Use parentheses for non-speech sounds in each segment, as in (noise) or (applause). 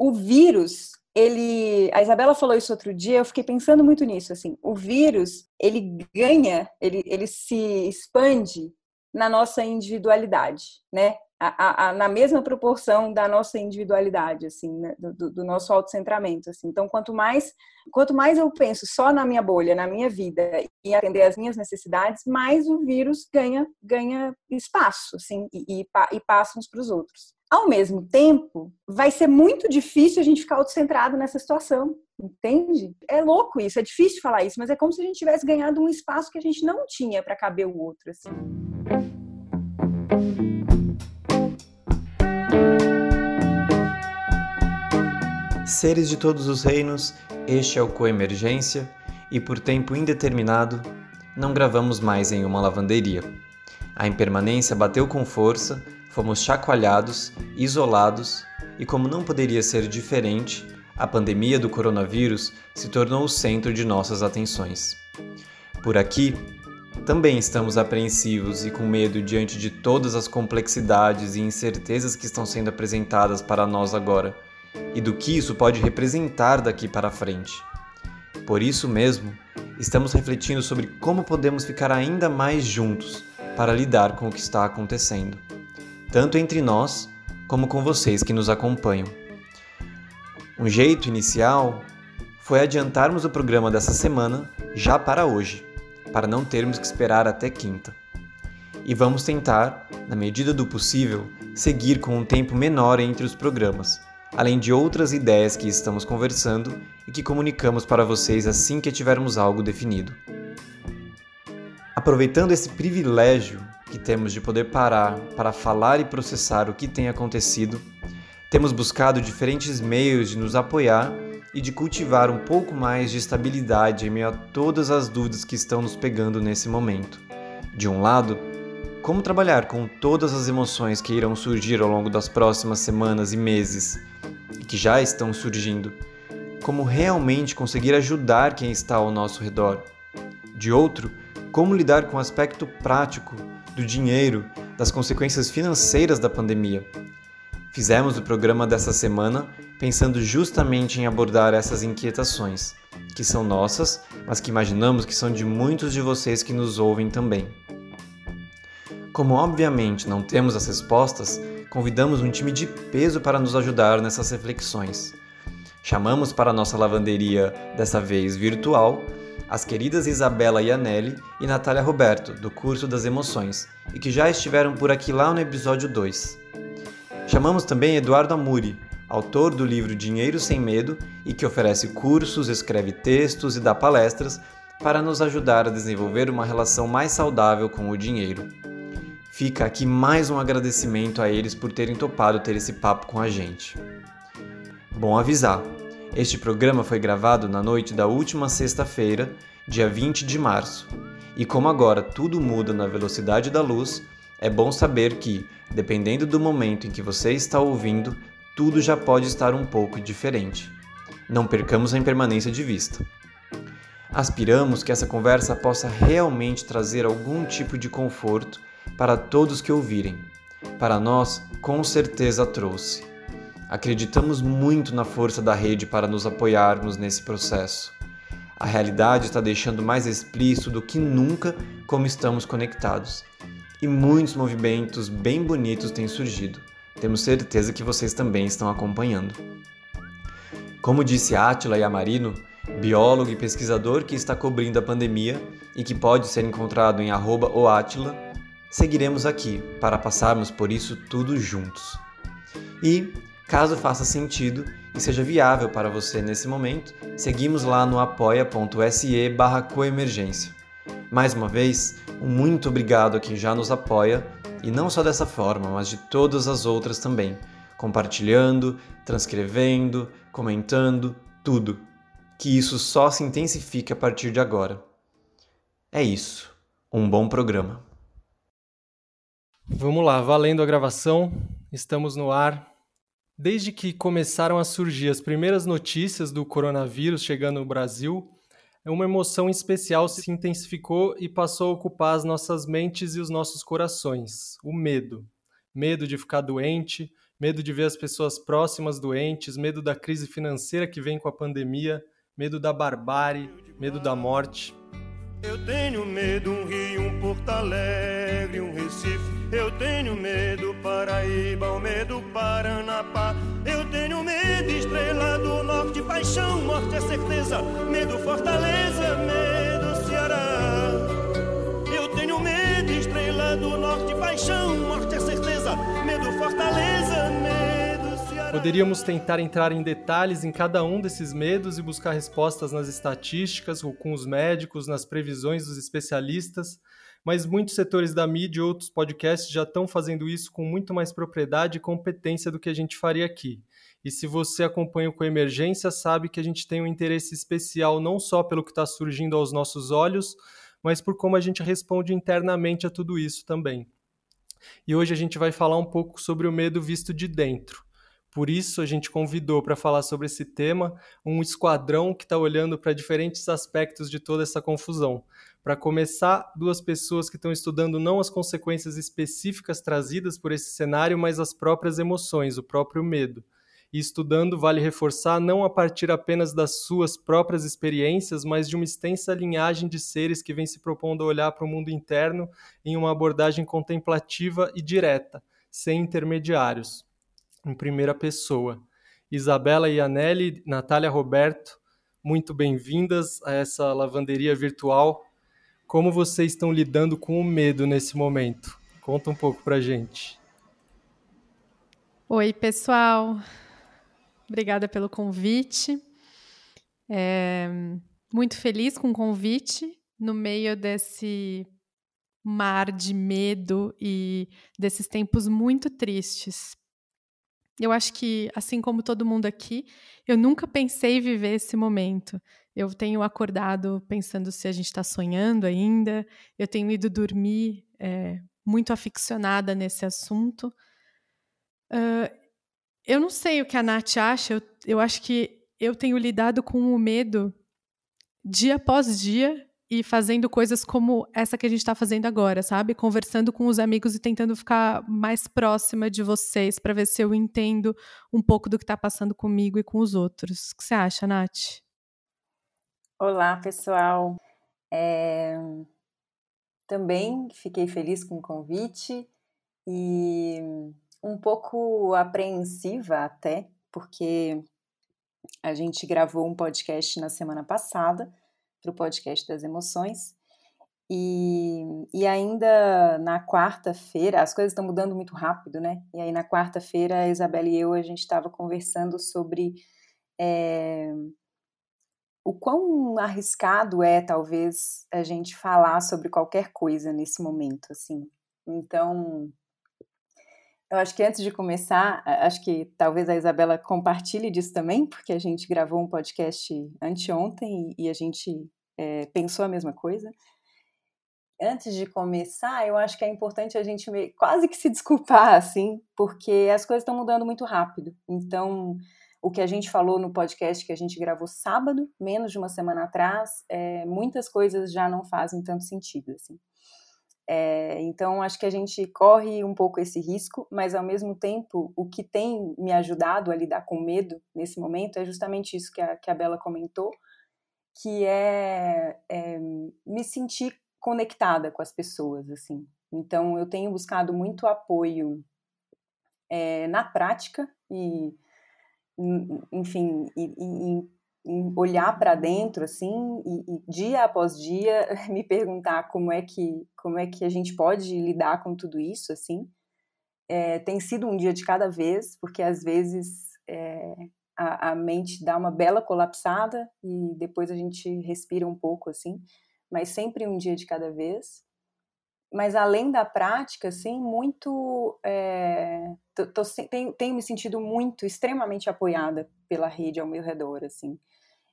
o vírus ele, a Isabela falou isso outro dia, eu fiquei pensando muito nisso, assim, o vírus, ele ganha, ele, ele se expande na nossa individualidade, né? A, a, a, na mesma proporção da nossa individualidade, assim, né? do, do, nosso autocentramento, assim. Então, quanto mais, quanto mais eu penso só na minha bolha, na minha vida e atender às minhas necessidades, mais o vírus ganha, ganha espaço, assim, e, e, e passa uns para os outros. Ao mesmo tempo, vai ser muito difícil a gente ficar autocentrado nessa situação, entende? É louco isso, é difícil falar isso, mas é como se a gente tivesse ganhado um espaço que a gente não tinha para caber o outro, assim. Seres de todos os reinos, este é o Coemergência e por tempo indeterminado não gravamos mais em uma lavanderia. A impermanência bateu com força Fomos chacoalhados, isolados e, como não poderia ser diferente, a pandemia do coronavírus se tornou o centro de nossas atenções. Por aqui, também estamos apreensivos e com medo diante de todas as complexidades e incertezas que estão sendo apresentadas para nós agora e do que isso pode representar daqui para frente. Por isso mesmo, estamos refletindo sobre como podemos ficar ainda mais juntos para lidar com o que está acontecendo tanto entre nós como com vocês que nos acompanham. Um jeito inicial foi adiantarmos o programa dessa semana já para hoje, para não termos que esperar até quinta. E vamos tentar, na medida do possível, seguir com um tempo menor entre os programas, além de outras ideias que estamos conversando e que comunicamos para vocês assim que tivermos algo definido. Aproveitando esse privilégio que temos de poder parar para falar e processar o que tem acontecido, temos buscado diferentes meios de nos apoiar e de cultivar um pouco mais de estabilidade em meio a todas as dúvidas que estão nos pegando nesse momento. De um lado, como trabalhar com todas as emoções que irão surgir ao longo das próximas semanas e meses e que já estão surgindo? Como realmente conseguir ajudar quem está ao nosso redor? De outro, como lidar com o aspecto prático do dinheiro, das consequências financeiras da pandemia. Fizemos o programa dessa semana pensando justamente em abordar essas inquietações, que são nossas, mas que imaginamos que são de muitos de vocês que nos ouvem também. Como obviamente não temos as respostas, convidamos um time de peso para nos ajudar nessas reflexões. Chamamos para nossa lavanderia, dessa vez virtual, as queridas Isabela Ianelli e Natália Roberto, do curso das emoções, e que já estiveram por aqui lá no episódio 2. Chamamos também Eduardo Amuri, autor do livro Dinheiro Sem Medo e que oferece cursos, escreve textos e dá palestras para nos ajudar a desenvolver uma relação mais saudável com o dinheiro. Fica aqui mais um agradecimento a eles por terem topado ter esse papo com a gente. Bom avisar, este programa foi gravado na noite da última sexta-feira, dia 20 de março. E como agora tudo muda na velocidade da luz, é bom saber que, dependendo do momento em que você está ouvindo, tudo já pode estar um pouco diferente. Não percamos a impermanência de vista. Aspiramos que essa conversa possa realmente trazer algum tipo de conforto para todos que ouvirem. Para nós, com certeza trouxe. Acreditamos muito na força da rede para nos apoiarmos nesse processo. A realidade está deixando mais explícito do que nunca como estamos conectados. E muitos movimentos bem bonitos têm surgido. Temos certeza que vocês também estão acompanhando. Como disse Átila Yamarino, biólogo e pesquisador que está cobrindo a pandemia e que pode ser encontrado em @oatila, seguiremos aqui para passarmos por isso tudo juntos. E Caso faça sentido e seja viável para você nesse momento, seguimos lá no apoia.se barra coemergência. Mais uma vez, um muito obrigado a quem já nos apoia, e não só dessa forma, mas de todas as outras também, compartilhando, transcrevendo, comentando, tudo. Que isso só se intensifique a partir de agora. É isso. Um bom programa. Vamos lá, valendo a gravação. Estamos no ar Desde que começaram a surgir as primeiras notícias do coronavírus chegando no Brasil, uma emoção especial se intensificou e passou a ocupar as nossas mentes e os nossos corações: o medo. Medo de ficar doente, medo de ver as pessoas próximas doentes, medo da crise financeira que vem com a pandemia, medo da barbárie, medo da morte. Eu tenho medo, um Rio, um Porto Alegre, um Recife. Eu tenho medo, Paraíba, o medo, Paranapá. Eu tenho medo, Estrela do Norte, paixão, morte é certeza. Medo, Fortaleza, medo, Ceará. Eu tenho medo, Estrela do Norte, paixão, morte é certeza. Medo, Fortaleza, medo. Poderíamos tentar entrar em detalhes em cada um desses medos e buscar respostas nas estatísticas, ou com os médicos, nas previsões dos especialistas, mas muitos setores da mídia e outros podcasts já estão fazendo isso com muito mais propriedade e competência do que a gente faria aqui. E se você acompanha com emergência, sabe que a gente tem um interesse especial não só pelo que está surgindo aos nossos olhos, mas por como a gente responde internamente a tudo isso também. E hoje a gente vai falar um pouco sobre o medo visto de dentro. Por isso, a gente convidou para falar sobre esse tema um esquadrão que está olhando para diferentes aspectos de toda essa confusão. Para começar, duas pessoas que estão estudando não as consequências específicas trazidas por esse cenário, mas as próprias emoções, o próprio medo. E estudando, vale reforçar não a partir apenas das suas próprias experiências, mas de uma extensa linhagem de seres que vem se propondo a olhar para o mundo interno em uma abordagem contemplativa e direta, sem intermediários em primeira pessoa. Isabela Ianelli, Natália Roberto, muito bem-vindas a essa lavanderia virtual. Como vocês estão lidando com o medo nesse momento? Conta um pouco pra gente. Oi, pessoal. Obrigada pelo convite. É, muito feliz com o convite no meio desse mar de medo e desses tempos muito tristes. Eu acho que, assim como todo mundo aqui, eu nunca pensei viver esse momento. Eu tenho acordado pensando se a gente está sonhando ainda, eu tenho ido dormir é, muito aficionada nesse assunto. Uh, eu não sei o que a Nath acha, eu, eu acho que eu tenho lidado com o medo dia após dia e fazendo coisas como essa que a gente está fazendo agora, sabe? Conversando com os amigos e tentando ficar mais próxima de vocês para ver se eu entendo um pouco do que está passando comigo e com os outros. O que você acha, Nath? Olá, pessoal. É... Também fiquei feliz com o convite e um pouco apreensiva até, porque a gente gravou um podcast na semana passada para o podcast das emoções. E, e ainda na quarta-feira, as coisas estão mudando muito rápido, né? E aí na quarta-feira, a Isabela e eu, a gente estava conversando sobre é, o quão arriscado é, talvez, a gente falar sobre qualquer coisa nesse momento, assim. Então, eu acho que antes de começar, acho que talvez a Isabela compartilhe disso também, porque a gente gravou um podcast anteontem e, a gente é, pensou a mesma coisa. Antes de começar, eu acho que é importante a gente quase que se desculpar, assim, porque as coisas estão mudando muito rápido. Então, o que a gente falou no podcast que a gente gravou sábado, menos de uma semana atrás, é, muitas coisas já não fazem tanto sentido, assim. É, então, acho que a gente corre um pouco esse risco, mas ao mesmo tempo, o que tem me ajudado a lidar com medo nesse momento é justamente isso que a, que a Bela comentou, que é, é me sentir conectada com as pessoas, assim. Então, eu tenho buscado muito apoio é, na prática e, enfim, e, e, olhar para dentro assim e, e, dia após dia (laughs) me perguntar como é que como é que a gente pode lidar com tudo isso assim é, tem sido um dia de cada vez porque às vezes é, a, a, mente dá uma bela colapsada e depois a gente respira um pouco assim mas sempre um dia de cada vez. Mas além da prática assim muito é, tô, tô, tenho, tenho me sentido muito extremamente apoiada pela rede ao meu redor assim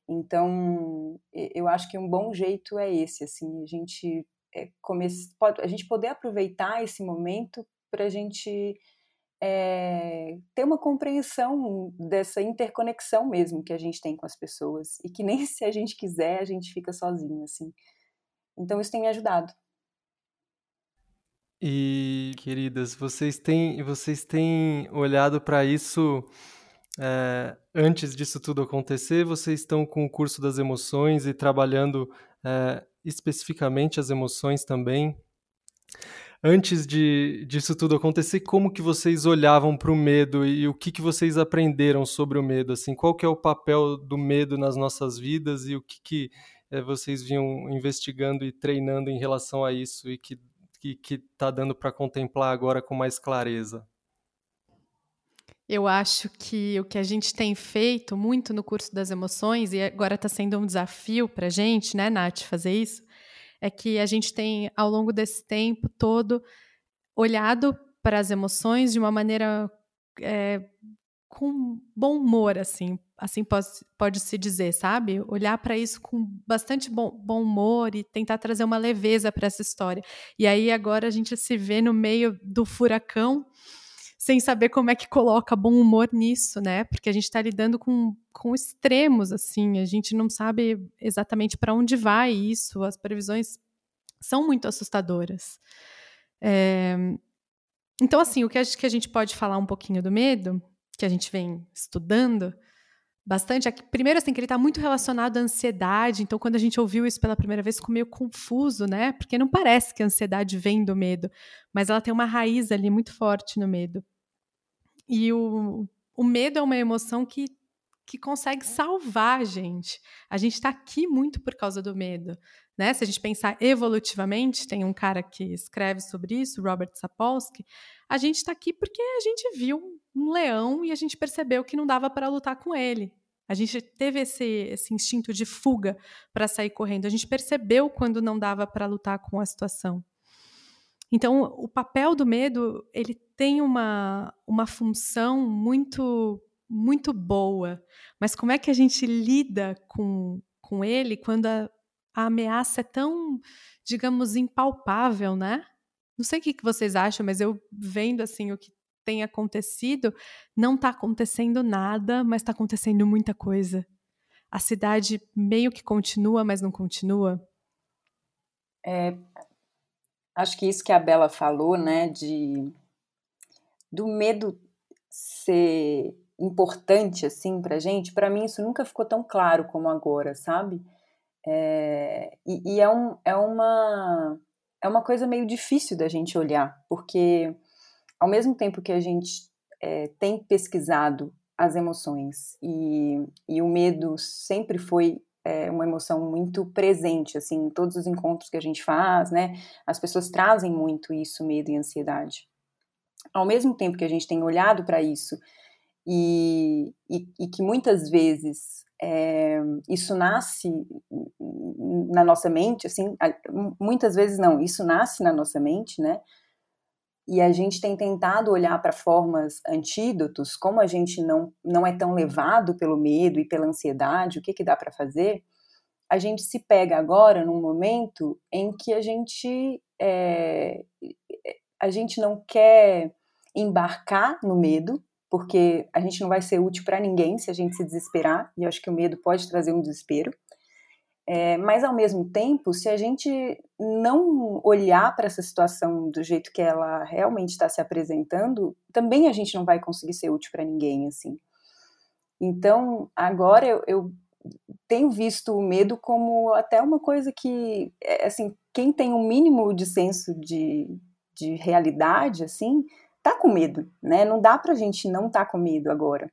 então, eu acho que um bom jeito é esse, assim, a gente é, comece, pode, a gente poder aproveitar esse momento para a gente é, ter uma compreensão dessa interconexão mesmo que a gente tem com as pessoas e que nem (laughs) se a gente quiser a gente fica sozinho, assim. Então, isso tem me ajudado. E, queridas, vocês têm, vocês têm olhado para isso é, antes disso tudo acontecer? Vocês estão com o curso das emoções e trabalhando é, especificamente as emoções também? Antes de, disso tudo acontecer, como que vocês olhavam para o medo e o que, que vocês aprenderam sobre o medo? Assim, qual que é o papel do medo nas nossas vidas e o que, que é, vocês vinham investigando e treinando em relação a isso e que que está dando para contemplar agora com mais clareza? Eu acho que o que a gente tem feito muito no curso das emoções, e agora está sendo um desafio para a gente, né, Nath, fazer isso, é que a gente tem, ao longo desse tempo todo, olhado para as emoções de uma maneira é, com bom humor, assim, assim pode, pode se dizer, sabe? Olhar para isso com bastante bom, bom humor e tentar trazer uma leveza para essa história. E aí agora a gente se vê no meio do furacão sem saber como é que coloca bom humor nisso, né? Porque a gente está lidando com, com extremos, assim, a gente não sabe exatamente para onde vai isso, as previsões são muito assustadoras. É... Então, assim, o que que a gente pode falar um pouquinho do medo, que a gente vem estudando, bastante. Primeiro, assim, que ele está muito relacionado à ansiedade. Então, quando a gente ouviu isso pela primeira vez, ficou meio confuso, né? Porque não parece que a ansiedade vem do medo, mas ela tem uma raiz ali muito forte no medo. E o, o medo é uma emoção que, que consegue salvar a gente. A gente está aqui muito por causa do medo. Né? Se a gente pensar evolutivamente, tem um cara que escreve sobre isso, Robert Sapolsky, a gente está aqui porque a gente viu um leão e a gente percebeu que não dava para lutar com ele. A gente teve esse, esse instinto de fuga para sair correndo. A gente percebeu quando não dava para lutar com a situação. Então, o papel do medo ele tem uma, uma função muito muito boa. Mas como é que a gente lida com, com ele quando a, a ameaça é tão, digamos, impalpável, né? Não sei o que vocês acham, mas eu vendo assim o que tem acontecido, não está acontecendo nada, mas está acontecendo muita coisa. A cidade meio que continua, mas não continua. É, acho que isso que a Bela falou, né, de do medo ser importante assim para gente, para mim isso nunca ficou tão claro como agora, sabe? É, e, e é, um, é uma é uma coisa meio difícil da gente olhar, porque ao mesmo tempo que a gente é, tem pesquisado as emoções e, e o medo sempre foi é, uma emoção muito presente, assim, em todos os encontros que a gente faz, né? As pessoas trazem muito isso, medo e ansiedade. Ao mesmo tempo que a gente tem olhado para isso e, e, e, que muitas vezes é, isso nasce na nossa mente, assim, muitas vezes não, isso nasce na nossa mente, né? E a gente tem tentado olhar para formas antídotos, como a gente não, não é tão levado pelo medo e pela ansiedade, o que, que dá para fazer, a gente se pega agora num momento em que a gente, é, a gente não quer embarcar no medo, porque a gente não vai ser útil para ninguém se a gente se desesperar, e eu acho que o medo pode trazer um desespero. É, mas, ao mesmo tempo, se a gente não olhar para essa situação do jeito que ela realmente está se apresentando, também a gente não vai conseguir ser útil para ninguém, assim. Então, agora eu, eu, tenho visto o medo como até uma coisa que, é, assim, quem tem um mínimo de senso de, de realidade, assim, tá com medo, né? Não dá para a gente não estar tá com medo agora.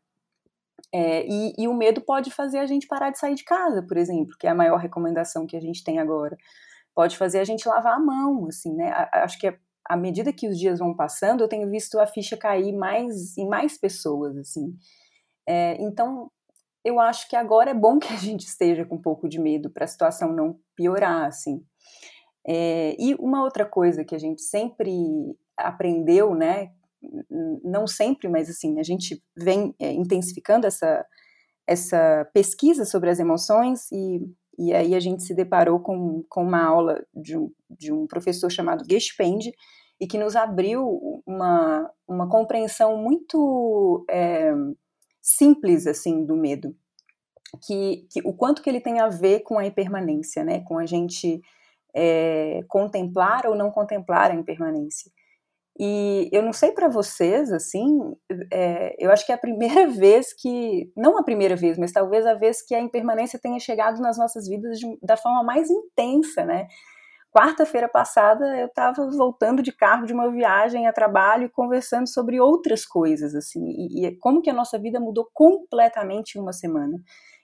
É, e, e, o medo pode fazer a gente parar de sair de casa, por exemplo, que é a maior recomendação que a gente tem agora. Pode fazer a gente lavar a mão, assim, né? Acho que à medida que os dias vão passando, eu tenho visto a ficha cair mais em mais pessoas, assim. É, então, eu acho que agora é bom que a gente esteja com um pouco de medo para a situação não piorar, assim. É, e uma outra coisa que a gente sempre aprendeu, né, não sempre, mas assim, a gente vem é, intensificando essa, essa pesquisa sobre as emoções e, e aí a gente se deparou com, com uma aula de um, de um professor chamado Gespend e que nos abriu uma, uma compreensão muito é, simples, assim, do medo. Que, que, o quanto que ele tem a ver com a impermanência, né, com a gente é, contemplar ou não contemplar a impermanência. E eu não sei para vocês, assim, é, eu acho que é a primeira (laughs) vez que, não a primeira vez, mas talvez a vez que a impermanência tenha chegado nas nossas vidas de, da forma mais intensa, né? Quarta-feira passada eu estava voltando de carro de uma viagem a trabalho e conversando sobre outras coisas, assim, e, e como que a nossa vida mudou completamente em uma semana,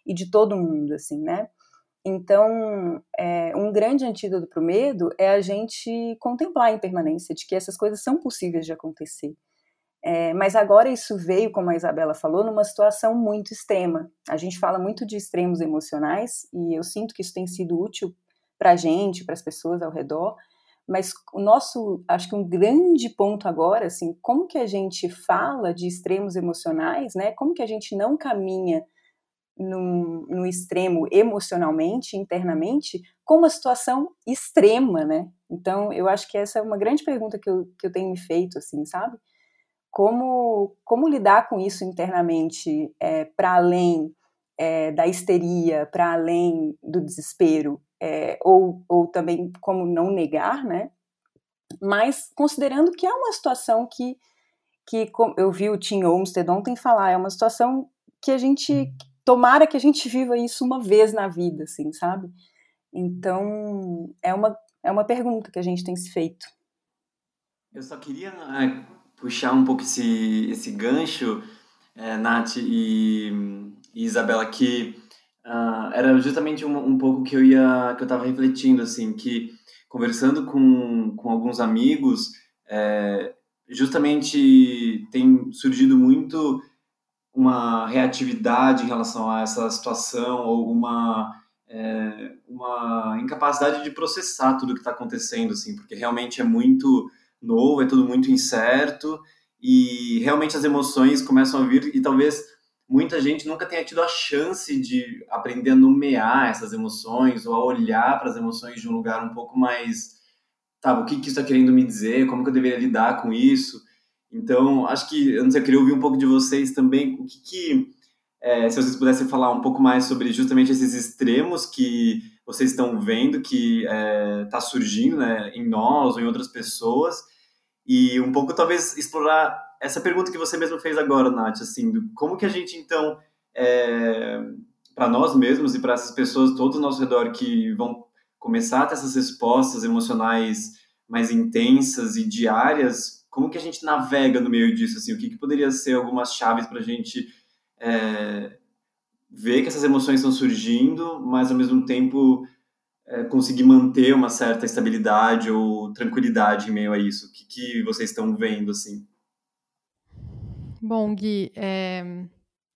e de todo mundo, assim, né? Então, é, um grande antídoto para o medo é a gente contemplar a impermanência, de que essas coisas são possíveis de acontecer. É, mas agora isso veio, como a Isabela falou, numa situação muito extrema. A gente fala muito de extremos emocionais e eu sinto que isso tem sido útil para a gente, para as pessoas ao redor. Mas o nosso, acho que um grande ponto agora, assim, como que a gente fala de extremos emocionais, né? Como que a gente não caminha no, no extremo emocionalmente, internamente, com uma situação extrema, né? Então, eu acho que essa é uma grande pergunta que eu, que eu tenho me feito, assim, sabe? Como, como lidar com isso internamente, é, para além é, da histeria, para além do desespero, é, ou, ou também como não negar, né? Mas considerando que é uma situação que, que eu vi o Tim Olmsted ontem falar, é uma situação que a gente tomara que a gente viva isso uma vez na vida, assim, sabe? Então, é uma, é uma pergunta que a gente tem se feito. Eu só queria é, puxar um pouco esse, esse gancho, é, Nath e, e, Isabela, que uh, era justamente um, um pouco que eu ia que eu estava refletindo, assim, que conversando com, com alguns amigos, é, justamente tem surgido muito uma reatividade em relação a essa situação ou uma é, uma incapacidade de processar tudo que está acontecendo, assim, porque realmente é muito novo, é tudo muito incerto e realmente as emoções começam a vir e talvez muita gente nunca tenha tido a chance de aprender a nomear essas emoções ou a olhar para as emoções de um lugar um pouco mais, tá, o que, que isso está querendo me dizer, como que eu deveria lidar com isso. Então, acho que, eu eu queria ouvir um pouco de vocês também, o que, que é, se vocês pudessem falar um pouco mais sobre justamente esses extremos que vocês estão vendo que está é, tá surgindo né, em nós ou em outras pessoas, e um pouco talvez explorar essa pergunta que você mesmo fez agora, Nath, assim, como que a gente então, é, para nós mesmos e para essas pessoas todos ao nosso redor que vão começar a ter essas respostas emocionais mais intensas e diárias, como que a gente navega no meio disso? Assim, o que, que poderia ser algumas chaves para a gente é, ver que essas emoções estão surgindo, mas ao mesmo tempo é, conseguir manter uma certa estabilidade ou tranquilidade em meio a isso? O que, que vocês estão vendo assim? Bom, Gui, é,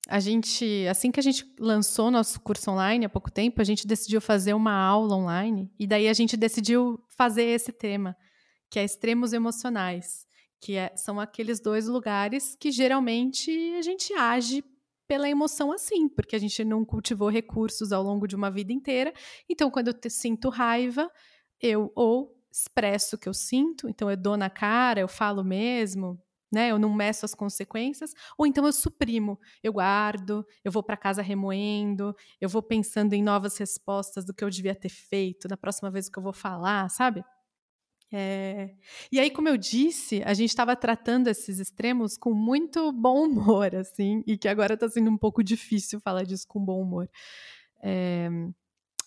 a gente, assim que a gente lançou nosso curso online há pouco tempo, a gente decidiu fazer uma aula online e daí a gente decidiu fazer esse tema, que é extremos emocionais que é, são aqueles dois lugares que geralmente a gente age pela emoção assim, porque a gente não cultivou recursos ao longo de uma vida inteira. Então, quando eu te, sinto raiva, eu ou expresso o que eu sinto, então eu dou na cara, eu falo mesmo, né? Eu não meço as consequências, ou então eu suprimo, eu guardo, eu vou para casa remoendo, eu vou pensando em novas respostas do que eu devia ter feito na próxima vez que eu vou falar, sabe? É... E aí, como eu disse, a gente estava tratando esses extremos com muito bom humor, (laughs) assim, e que agora está sendo um pouco difícil falar disso com bom humor. É...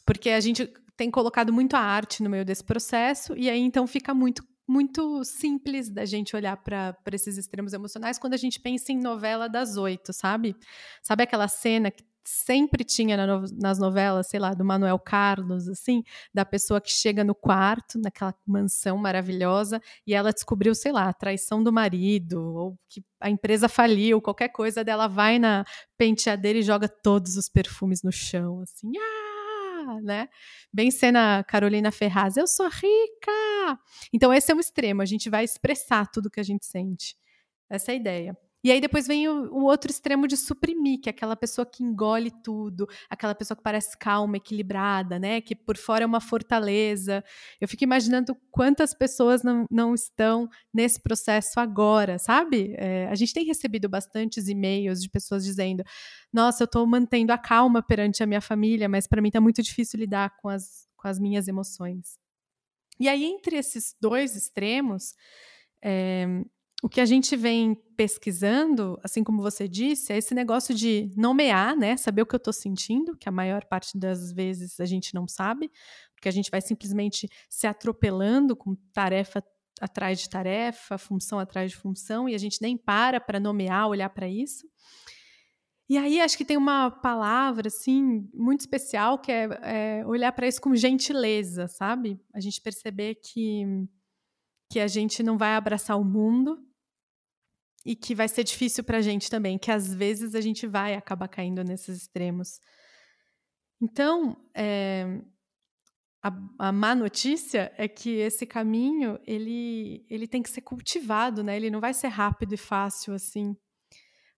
Porque a gente tem colocado muito a arte no meio desse processo, e aí então fica muito muito simples da gente olhar para esses extremos emocionais quando a gente pensa em novela das oito, sabe? Sabe aquela cena que sempre tinha na no, nas novelas, sei lá, do Manuel Carlos, assim, da pessoa que chega no quarto, naquela mansão maravilhosa, e ela descobriu, sei lá, a traição do marido, ou que a empresa faliu, qualquer coisa dela vai na penteadeira e joga todos os perfumes no chão, assim, ah, né? Bem cena Carolina Ferraz, eu sou rica! Então esse é um extremo, a gente vai expressar tudo que a gente sente. Essa é a ideia. E aí depois vem o, o, outro extremo de suprimir, que é aquela pessoa que engole tudo, aquela pessoa que parece calma, equilibrada, né? Que por fora é uma fortaleza. Eu fico imaginando quantas pessoas não, não estão nesse processo agora, sabe? É, a gente tem recebido bastantes e-mails de pessoas dizendo: Nossa, eu estou mantendo a calma perante a minha família, mas para mim está muito difícil lidar com as, com as minhas emoções. E aí, entre esses dois extremos, é, o que a gente vem pesquisando, assim como você disse, é esse negócio de nomear, né? Saber o que eu estou sentindo, que a maior parte das vezes a gente não sabe, porque a gente vai simplesmente se atropelando com tarefa atrás de tarefa, função atrás de função, e a gente nem para para nomear, olhar para isso. E aí acho que tem uma palavra assim muito especial que é, é olhar para isso com gentileza, sabe? A gente perceber que que a gente não vai abraçar o mundo, e que vai ser difícil para a gente também, que às vezes a gente vai acabar caindo nesses extremos. Então, é, a, a, má notícia é que esse caminho ele, ele tem que ser cultivado, né? Ele não vai ser rápido e fácil assim.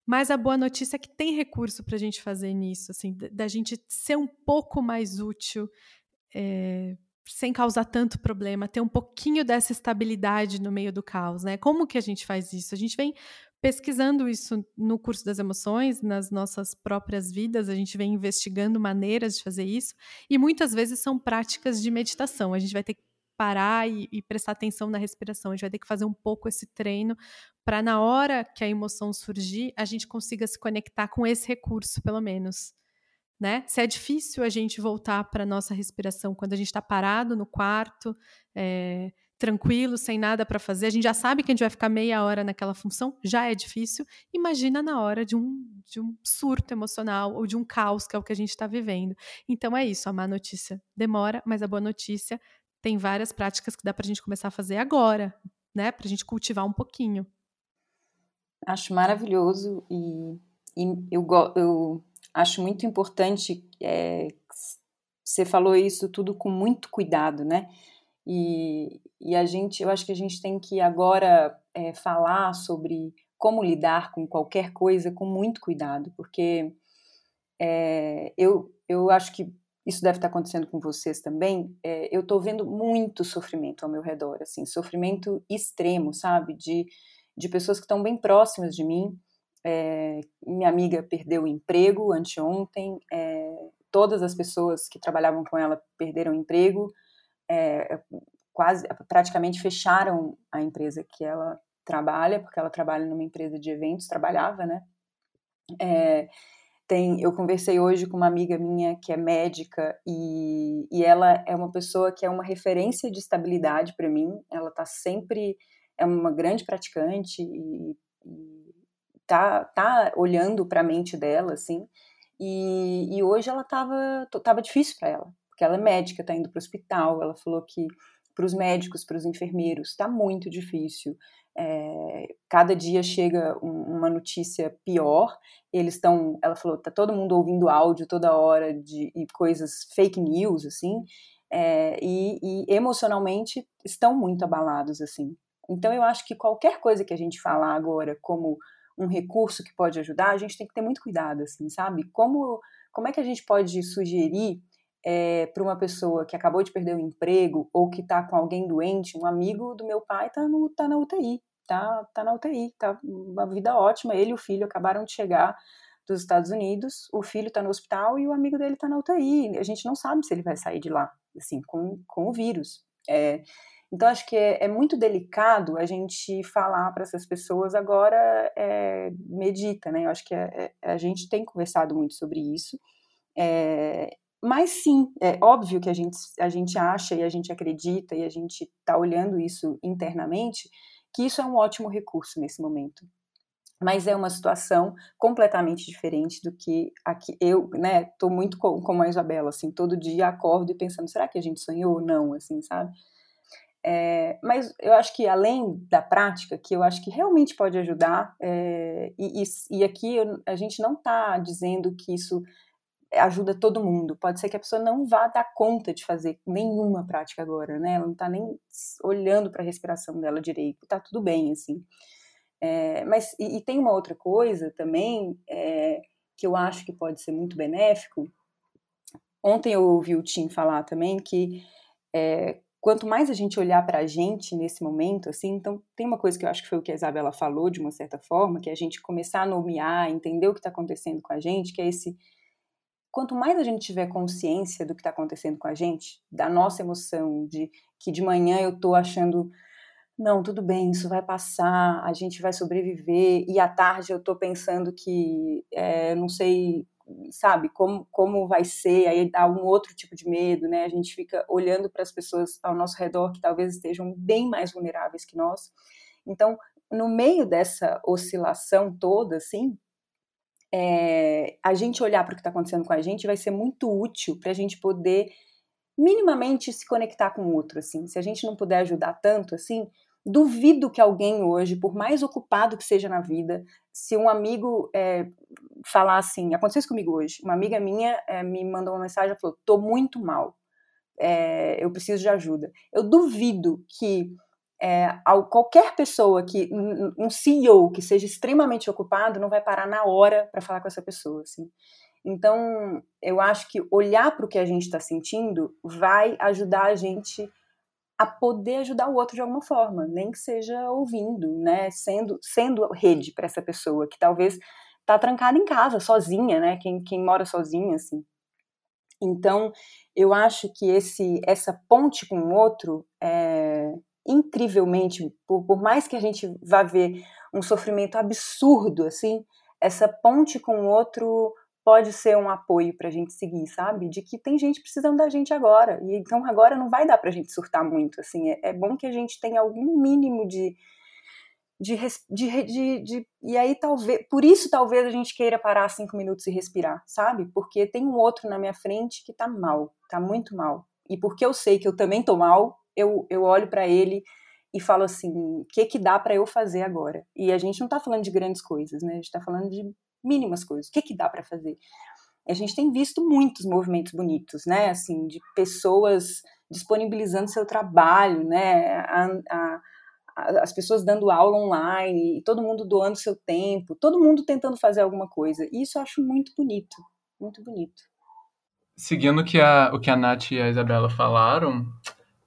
Mas a boa notícia é que tem recurso para a gente fazer nisso, assim, da gente ser um pouco mais útil, é, sem causar tanto problema, ter um pouquinho dessa estabilidade no meio do caos, né? Como que a gente faz isso? A gente vem pesquisando isso no curso das emoções, nas nossas próprias vidas, a gente vem investigando maneiras de fazer isso, e muitas vezes são práticas de meditação. A gente vai ter que parar e, e prestar atenção na respiração, a gente vai ter que fazer um pouco esse treino para na hora que a emoção surgir, a gente consiga se conectar com esse recurso, pelo menos né? Se é difícil a gente voltar para nossa respiração quando a gente está parado no quarto, é, tranquilo, sem nada para fazer, a gente já sabe que a gente vai ficar meia hora naquela função, já é difícil. Imagina na hora de um, de um surto emocional ou de um caos, que é o que a gente está vivendo. Então é isso, a má notícia demora, mas a boa notícia tem várias práticas que dá para a gente começar a fazer agora, né? Para a gente cultivar um pouquinho. Acho maravilhoso e, e eu, eu acho muito importante, é, você falou isso tudo com muito cuidado, né? E, e a gente, eu acho que a gente tem que agora é, falar sobre como lidar com qualquer coisa com muito cuidado, porque é, eu, eu acho que isso deve estar acontecendo com vocês também. É, eu estou vendo muito sofrimento ao meu redor, assim, sofrimento extremo, sabe? De, de pessoas que estão bem próximas de mim, é, minha amiga perdeu o emprego anteontem, é, todas as pessoas que trabalhavam com ela perderam o emprego, é, quase praticamente fecharam a empresa que ela trabalha, porque ela trabalha numa empresa de eventos, trabalhava, né? Tem, eu conversei hoje com uma amiga minha que é médica e, e ela é uma pessoa que é uma referência de estabilidade para mim. Ela está sempre é uma grande praticante e, e tá, tá olhando para a mente dela, assim, e, e hoje ela tava, tava difícil para ela, porque ela é médica, tá indo para o hospital, ela falou que para os médicos, para os enfermeiros, está muito difícil. É, cada dia chega um, uma notícia pior. Eles estão, ela falou, tá todo mundo ouvindo áudio toda hora de coisas fake news assim, é, e, e, emocionalmente estão muito abalados assim. Então eu acho que qualquer coisa que a gente falar agora como um recurso que pode ajudar, a gente tem que ter muito cuidado, assim, sabe? Como, como é que a gente pode sugerir é, para uma pessoa que acabou de perder o emprego ou que está com alguém doente, um amigo do meu pai está tá na UTI, tá, tá na UTI, tá uma vida ótima, ele e o filho acabaram de chegar dos Estados Unidos, o filho está no hospital e o amigo dele está na UTI, a gente não sabe se ele vai sair de lá, assim, com, com o vírus. É, então, acho que é, é muito delicado a gente falar para essas pessoas agora, é, medita, né? Eu acho que é, é, a gente tem conversado muito sobre isso. É, mas sim, é óbvio que a gente, a gente acha e a gente acredita e a gente está olhando isso internamente, que isso é um ótimo recurso nesse momento. Mas é uma situação completamente diferente do que aqui eu, né? Tô muito como a Isabela, assim, todo dia acordo e pensando, será que a gente sonhou ou não, assim, sabe? É, mas eu acho que além da prática, que eu acho que realmente pode ajudar, é, e, e, aqui eu, a gente não está dizendo que isso ajuda todo mundo. Pode ser que a pessoa não vá dar conta de fazer nenhuma prática agora, né? Ela não está nem olhando para a respiração dela direito. Tá tudo bem, assim. É, mas e, e, tem uma outra coisa também é, que eu acho que pode ser muito benéfico. Ontem eu ouvi o Tim falar também que é, quanto mais a gente olhar para a gente nesse momento, assim, então tem uma coisa que eu acho que foi o que a Isabela falou de uma certa forma, que é a gente começar a nomear, entender o que está acontecendo com a gente, que é esse quanto mais a gente tiver consciência do que está acontecendo com a gente, da nossa emoção, de que de manhã eu estou achando não, tudo bem, isso vai passar, a gente vai sobreviver, e à tarde eu estou pensando que, é, não sei, sabe, como, como vai ser, aí dá um outro tipo de medo, né? A gente fica olhando para as pessoas ao nosso redor que talvez estejam bem mais vulneráveis que nós. Então, no meio dessa oscilação toda, assim, é, a gente olhar para o que está acontecendo com a gente vai ser muito útil para a gente poder minimamente se conectar com o outro, assim. Se a gente não puder ajudar tanto, assim, duvido que alguém hoje, por mais ocupado que seja na vida, se um amigo é, falar assim, aconteceu isso comigo hoje, uma amiga minha é, me mandou uma mensagem e falou, tô muito mal, é, eu preciso de ajuda. Eu duvido que é, qualquer pessoa que um CEO que seja extremamente ocupado não vai parar na hora para falar com essa pessoa, assim. Então, eu acho que olhar para o que a gente está sentindo vai ajudar a gente a poder ajudar o outro de alguma forma, nem que seja ouvindo, né, sendo sendo rede para essa pessoa que talvez está trancada em casa, sozinha, né, quem, quem mora sozinha, assim. Então, eu acho que esse essa ponte com o outro é, incrivelmente, por, por mais que a gente vá ver um sofrimento absurdo, assim, essa ponte com o outro pode ser um apoio para a gente seguir, sabe? De que tem gente precisando da gente agora. E então agora não vai dar para a gente surtar muito, assim. É, é, bom que a gente tenha algum mínimo de de, de, de, de, e aí talvez por isso talvez a gente queira parar cinco minutos e respirar, sabe? Porque tem um outro na minha frente que tá mal, tá muito mal. E porque eu sei que eu também tô mal, eu, eu olho para ele e falo assim, o que que dá para eu fazer agora? E a gente não está falando de grandes coisas, né? A gente está falando de mínimas coisas. O que que dá para fazer? A gente tem visto muitos movimentos bonitos, né? Assim, de pessoas disponibilizando seu trabalho, né? A, a, as pessoas dando aula online, todo mundo doando seu tempo, todo mundo tentando fazer alguma coisa. E isso eu acho muito bonito, muito bonito. Seguindo que a, o que a Nath e a Isabela falaram,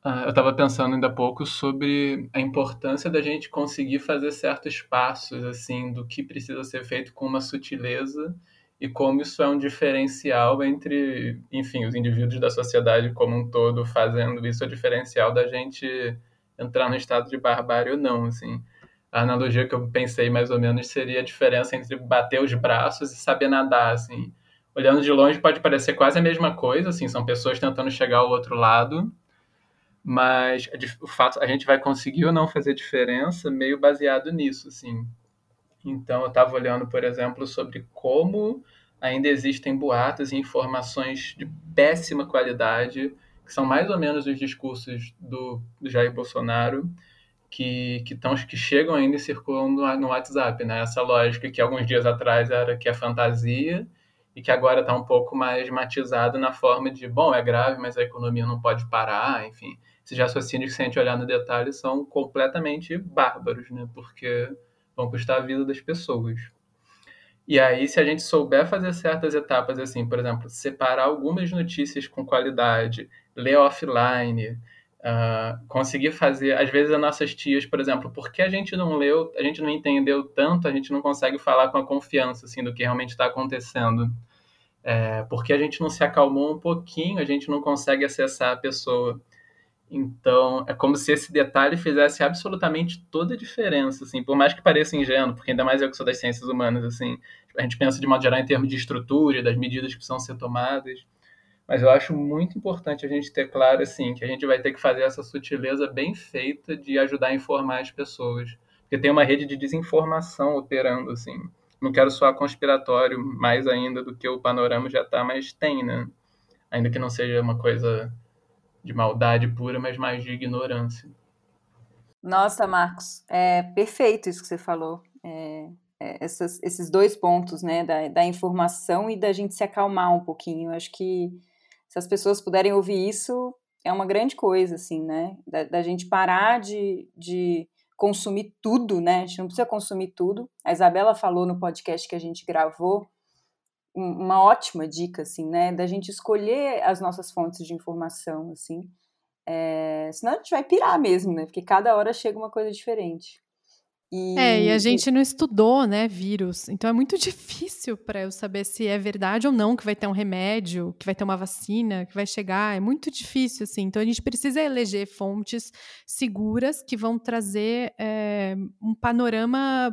eu estava pensando ainda há pouco sobre a importância da gente conseguir fazer certos passos, assim, do que precisa ser feito com uma sutileza e como isso é um diferencial entre, enfim, os indivíduos da sociedade como um todo fazendo isso, é diferencial da gente entrar no estado de barbárie ou não, assim. A analogia que eu pensei mais ou menos seria a diferença entre bater os braços e saber nadar, assim. Olhando de longe pode parecer quase a mesma coisa, assim, são pessoas tentando chegar ao outro lado, mas o fato a gente vai conseguir ou não fazer diferença meio baseado nisso, assim. Então eu estava olhando, por exemplo, sobre como ainda existem boatos e informações de péssima qualidade, que são mais ou menos os discursos do, do Jair Bolsonaro, que, que, tão, que chegam ainda e circulam no, no WhatsApp, né? Essa lógica que alguns dias atrás era que é fantasia e que agora está um pouco mais matizado na forma de, bom, é grave, mas a economia não pode parar, enfim esses raciocínios que se a gente olhar no detalhe são completamente bárbaros, né? Porque vão custar a vida das pessoas. E aí, se a gente souber fazer certas etapas, assim, por exemplo, separar algumas notícias com qualidade, ler offline, uh, conseguir fazer, às vezes as nossas tias, por exemplo, porque a gente não leu, a gente não entendeu tanto, a gente não consegue falar com a confiança, assim, do que realmente está acontecendo. É, porque a gente não se acalmou um pouquinho, a gente não consegue acessar a pessoa. Então, é como se esse detalhe fizesse absolutamente toda a diferença, assim, por mais que pareça ingênuo, porque ainda mais eu que sou das ciências humanas, assim, a gente pensa de modo geral em termos de estrutura das medidas que precisam ser tomadas, mas eu acho muito importante a gente ter claro, assim, que a gente vai ter que fazer essa sutileza bem feita de ajudar a informar as pessoas, porque tem uma rede de desinformação operando, assim, não quero soar conspiratório mais ainda do que o panorama já está, mas tem, né, ainda que não seja uma coisa de maldade pura, mas mais de ignorância. Nossa, Marcos, é perfeito isso que você falou. É, é, essas, esses dois pontos, né, da, da informação e da gente se acalmar um pouquinho. Acho que se as pessoas puderem ouvir isso, é uma grande coisa, assim, né? Da, da, gente parar de, de consumir tudo, né? A gente não precisa consumir tudo. A Isabela falou no podcast que a gente gravou uma ótima dica, assim, né, da gente escolher as nossas fontes de informação, assim, é, senão a gente vai pirar mesmo, né, porque cada hora chega uma coisa diferente. E... É, e a gente não estudou, né, vírus. Então é muito difícil para eu saber se é verdade ou não que vai ter um remédio, que vai ter uma vacina, que vai chegar. É muito difícil, assim. Então a gente precisa eleger fontes seguras que vão trazer é, um panorama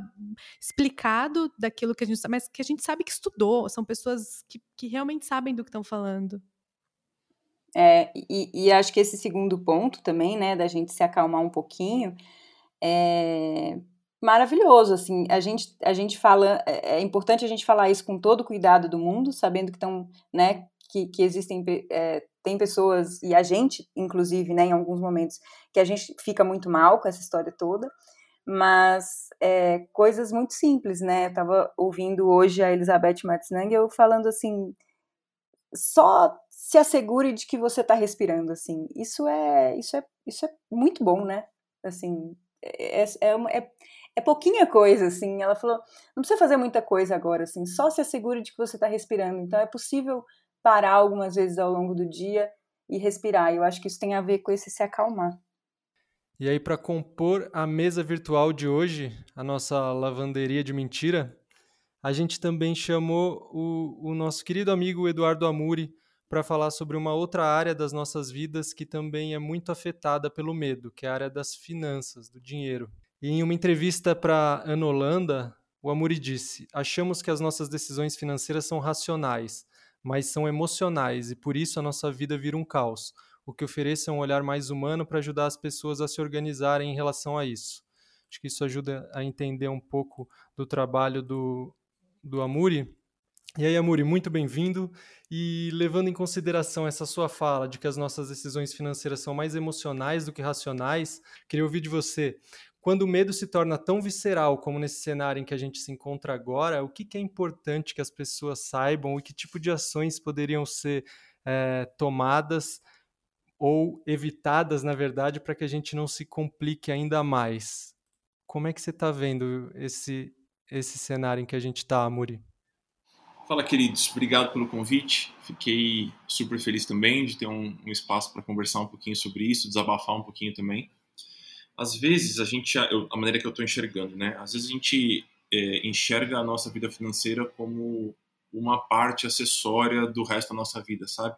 explicado daquilo que a gente sabe, mas que a gente sabe que estudou. São pessoas que, que realmente sabem do que estão falando. É, e, e acho que esse segundo ponto também, né, da gente se acalmar um pouquinho, é, maravilhoso, assim, a gente, a gente fala, é, é importante a gente falar isso com todo o cuidado do mundo, sabendo que estão, né, que, que existem, é, tem pessoas, e a gente, inclusive, né, em alguns momentos, que a gente fica muito mal com essa história toda, mas é, coisas muito simples, né, eu tava ouvindo hoje a Elizabeth Matznang, falando assim, só se assegure de que você está respirando, assim, isso é, isso é, isso é muito bom, né, assim, é, é, é, é pouquinha coisa, assim. Ela falou, não precisa fazer muita coisa agora, assim, só se assegure de que você está respirando. Então é possível parar algumas vezes ao longo do dia e respirar. Eu acho que isso tem a ver com esse se acalmar. E aí, para compor a mesa virtual de hoje, a nossa lavanderia de mentira, a gente também chamou o, o nosso querido amigo Eduardo Amuri para falar sobre uma outra área das nossas vidas que também é muito afetada pelo medo, que é a área das finanças, do dinheiro. Em uma entrevista para Ana Holanda, o Amuri disse: Achamos que as nossas decisões financeiras são racionais, mas são emocionais e por isso a nossa vida vira um caos. O que oferece é um olhar mais humano para ajudar as pessoas a se organizarem em relação a isso. Acho que isso ajuda a entender um pouco do trabalho do, do Amuri. E aí, Amuri, muito bem-vindo. E levando em consideração essa sua fala de que as nossas decisões financeiras são mais emocionais do que racionais, queria ouvir de você quando o medo se torna tão visceral como nesse cenário em que a gente se encontra agora, o que, que é importante que as pessoas saibam e que tipo de ações poderiam ser é, tomadas ou evitadas, na verdade, para que a gente não se complique ainda mais? Como é que você está vendo esse, esse cenário em que a gente está, Amuri? Fala, queridos. Obrigado pelo convite. Fiquei super feliz também de ter um, um espaço para conversar um pouquinho sobre isso, desabafar um pouquinho também às vezes a gente, eu, a maneira que eu estou enxergando, né? Às vezes a gente é, enxerga a nossa vida financeira como uma parte acessória do resto da nossa vida, sabe?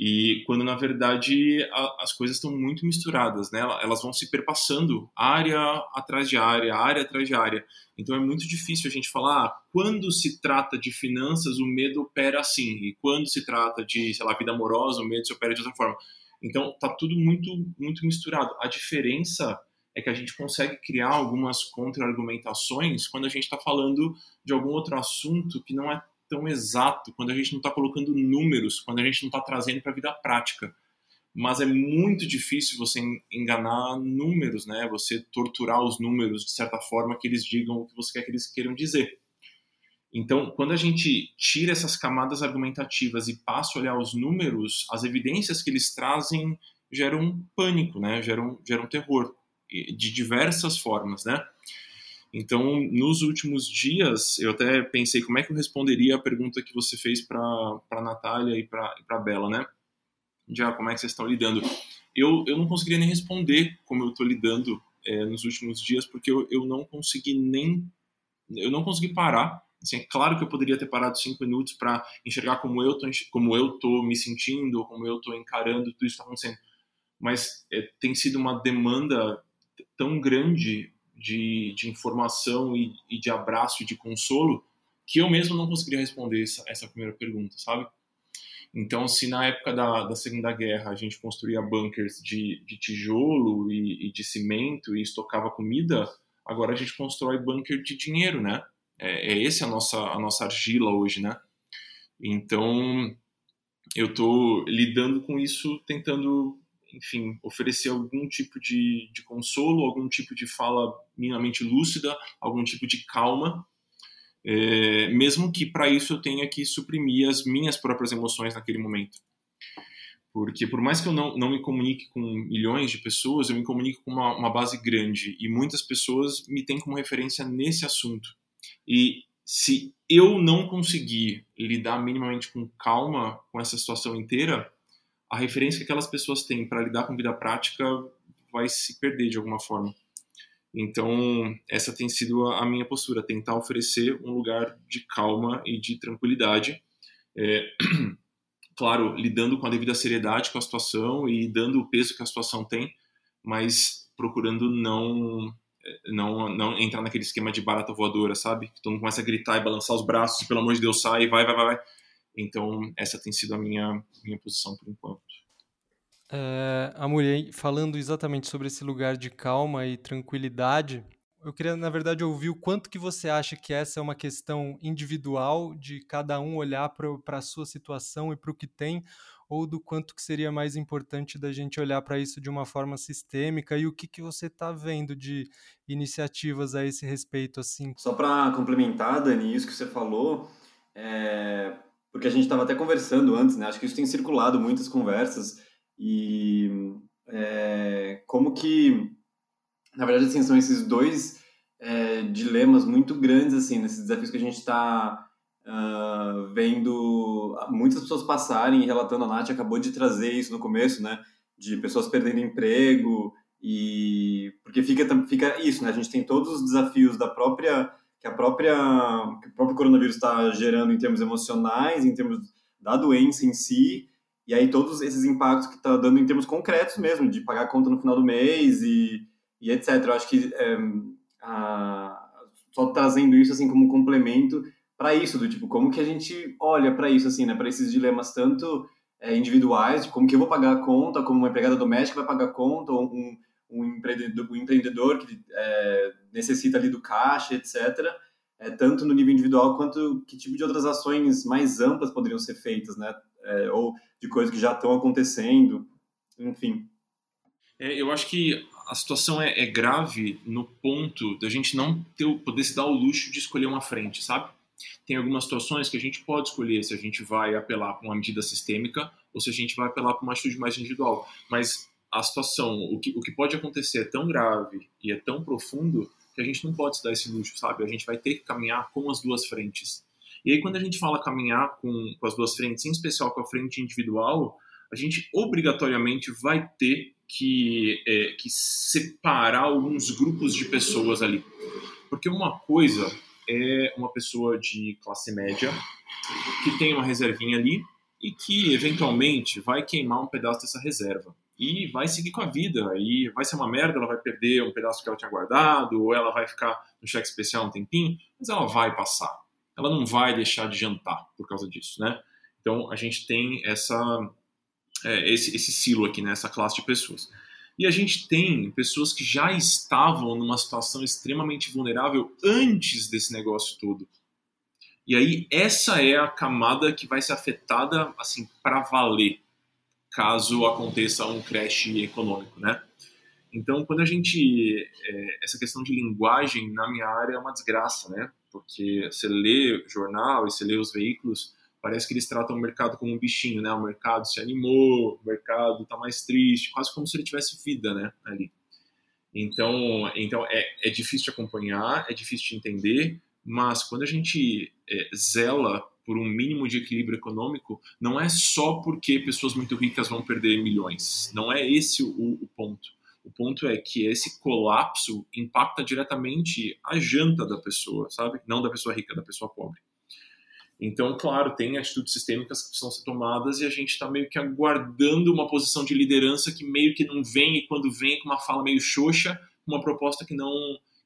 E quando na verdade a, as coisas estão muito misturadas, né? Elas vão se perpassando área atrás de área, área atrás de área. Então é muito difícil a gente falar ah, quando se trata de finanças o medo opera assim e quando se trata de, sei lá, vida amorosa o medo se opera de outra forma. Então, tá tudo muito, muito misturado. A diferença é que a gente consegue criar algumas contra-argumentações quando a gente está falando de algum outro assunto que não é tão exato, quando a gente não está colocando números, quando a gente não está trazendo para a vida prática. Mas é muito difícil você enganar números, né? Você torturar os números de certa forma que eles digam o que você quer que eles queiram dizer. Então, quando a gente tira essas camadas argumentativas e passa a olhar os números, as evidências que eles trazem geram pânico, né? geram, geram terror, de diversas formas. Né? Então, nos últimos dias, eu até pensei como é que eu responderia a pergunta que você fez para a Natália e para a Bela, né? Já, como é que vocês estão lidando? Eu, eu não conseguiria nem responder como eu estou lidando é, nos últimos dias, porque eu, eu não consegui nem... Eu não consegui parar Assim, é claro que eu poderia ter parado cinco minutos para enxergar como eu tô, como eu tô me sentindo, como eu tô encarando tudo isso que está acontecendo. Mas é, tem sido uma demanda tão grande de, de informação e, e, de abraço e de consolo que eu mesmo não conseguiria responder essa, essa primeira pergunta, sabe? Então, se na época da, da Segunda Guerra a gente construía bunkers de, de tijolo e, e de cimento e estocava comida, agora a gente constrói bunker de dinheiro, né? É, é esse a nossa, a nossa argila hoje, né? Então, eu estou lidando com isso, tentando, enfim, oferecer algum tipo de, de consolo, algum tipo de fala minimamente lúcida, algum tipo de calma, é, mesmo que para isso eu tenha que suprimir as minhas próprias emoções naquele momento. Porque por mais que eu não, não me comunique com milhões de pessoas, eu me comunico com uma, uma base grande e muitas pessoas me têm como referência nesse assunto. E se eu não conseguir lidar minimamente com calma com essa situação inteira, a referência que aquelas pessoas têm para lidar com vida prática vai se perder de alguma forma. Então, essa tem sido a minha postura, tentar oferecer um lugar de calma e de tranquilidade. É, (clears throat) claro, lidando com a devida seriedade com a situação e dando o peso que a situação tem, mas procurando não não não entrar naquele esquema de barata voadora, sabe? Que todo mundo começa a gritar e balançar os braços, pelo amor de Deus, sai, vai, vai, vai, vai. Então, essa tem sido a minha minha posição por enquanto. É, a mulher falando exatamente sobre esse lugar de calma e tranquilidade, eu queria, na verdade, ouvir o quanto que você acha que essa é uma questão individual de cada um olhar para a sua situação e para o que tem, ou do quanto que seria mais importante da gente olhar para isso de uma forma sistêmica e o que, que você está vendo de iniciativas a esse respeito, assim? Só para complementar, Dani, isso que você falou, é... porque a gente estava até conversando antes, né? Acho que isso tem circulado muitas conversas e é... como que, na verdade, assim, são esses dois é, dilemas muito grandes, assim, nesses desafios que a gente está uh, vendo muitas pessoas passarem e relatando, a Nath acabou de trazer isso no começo, né, de pessoas perdendo emprego e porque fica fica isso, né, a gente tem todos os desafios da própria que a própria que o próprio coronavírus está gerando em termos emocionais, em termos da doença em si, e aí todos esses impactos que está dando em termos concretos mesmo, de pagar a conta no final do mês e, e etc. Eu acho que é, a, só trazendo isso assim como complemento para isso, do tipo, como que a gente olha para isso, assim, né, para esses dilemas tanto é, individuais, de como que eu vou pagar a conta, como uma empregada doméstica vai pagar a conta, ou um, um, empreendedor, um empreendedor que é, necessita ali do caixa, etc., é, tanto no nível individual quanto que tipo de outras ações mais amplas poderiam ser feitas, né, é, ou de coisas que já estão acontecendo, enfim. É, eu acho que a situação é, é, grave no ponto da gente não ter, poder se dar o luxo de escolher uma frente, sabe? Tem algumas situações que a gente pode escolher se a gente vai apelar para uma medida sistêmica ou se a gente vai apelar para uma atitude mais individual. Mas a situação, o que, o que pode acontecer é tão grave e é tão profundo que a gente não pode se dar esse luxo, sabe? A gente vai ter que caminhar com as duas frentes. E aí, quando a gente fala caminhar com, com as duas frentes, em especial com a frente individual, a gente obrigatoriamente vai ter que, é, que separar alguns grupos de pessoas ali. Porque uma coisa é uma pessoa de classe média que tem uma reservinha ali e que eventualmente vai queimar um pedaço dessa reserva e vai seguir com a vida. E vai ser uma merda, ela vai perder um pedaço que ela tinha guardado, ou ela vai ficar no cheque especial um tempinho, mas ela vai passar. Ela não vai deixar de jantar por causa disso, né? Então a gente tem essa, é, esse, esse silo aqui, né? classe de pessoas. E a gente tem pessoas que já estavam numa situação extremamente vulnerável antes desse negócio todo. E aí essa é a camada que vai ser afetada assim para valer, caso aconteça um crash econômico, né? Então, quando a gente é, essa questão de linguagem na minha área é uma desgraça, né? Porque você lê jornal e você lê os veículos, parece que eles tratam o mercado como um bichinho, né? O mercado se animou, o mercado está mais triste, quase como se ele tivesse vida, né? Ali. Então, então é, é difícil de acompanhar, é difícil de entender, mas quando a gente é, zela por um mínimo de equilíbrio econômico, não é só porque pessoas muito ricas vão perder milhões. Não é esse o, o ponto. O ponto é que esse colapso impacta diretamente a janta da pessoa, sabe? Não da pessoa rica, da pessoa pobre. Então, claro, tem atitudes sistêmicas que precisam ser tomadas e a gente está meio que aguardando uma posição de liderança que meio que não vem e quando vem com uma fala meio xoxa, uma proposta que não,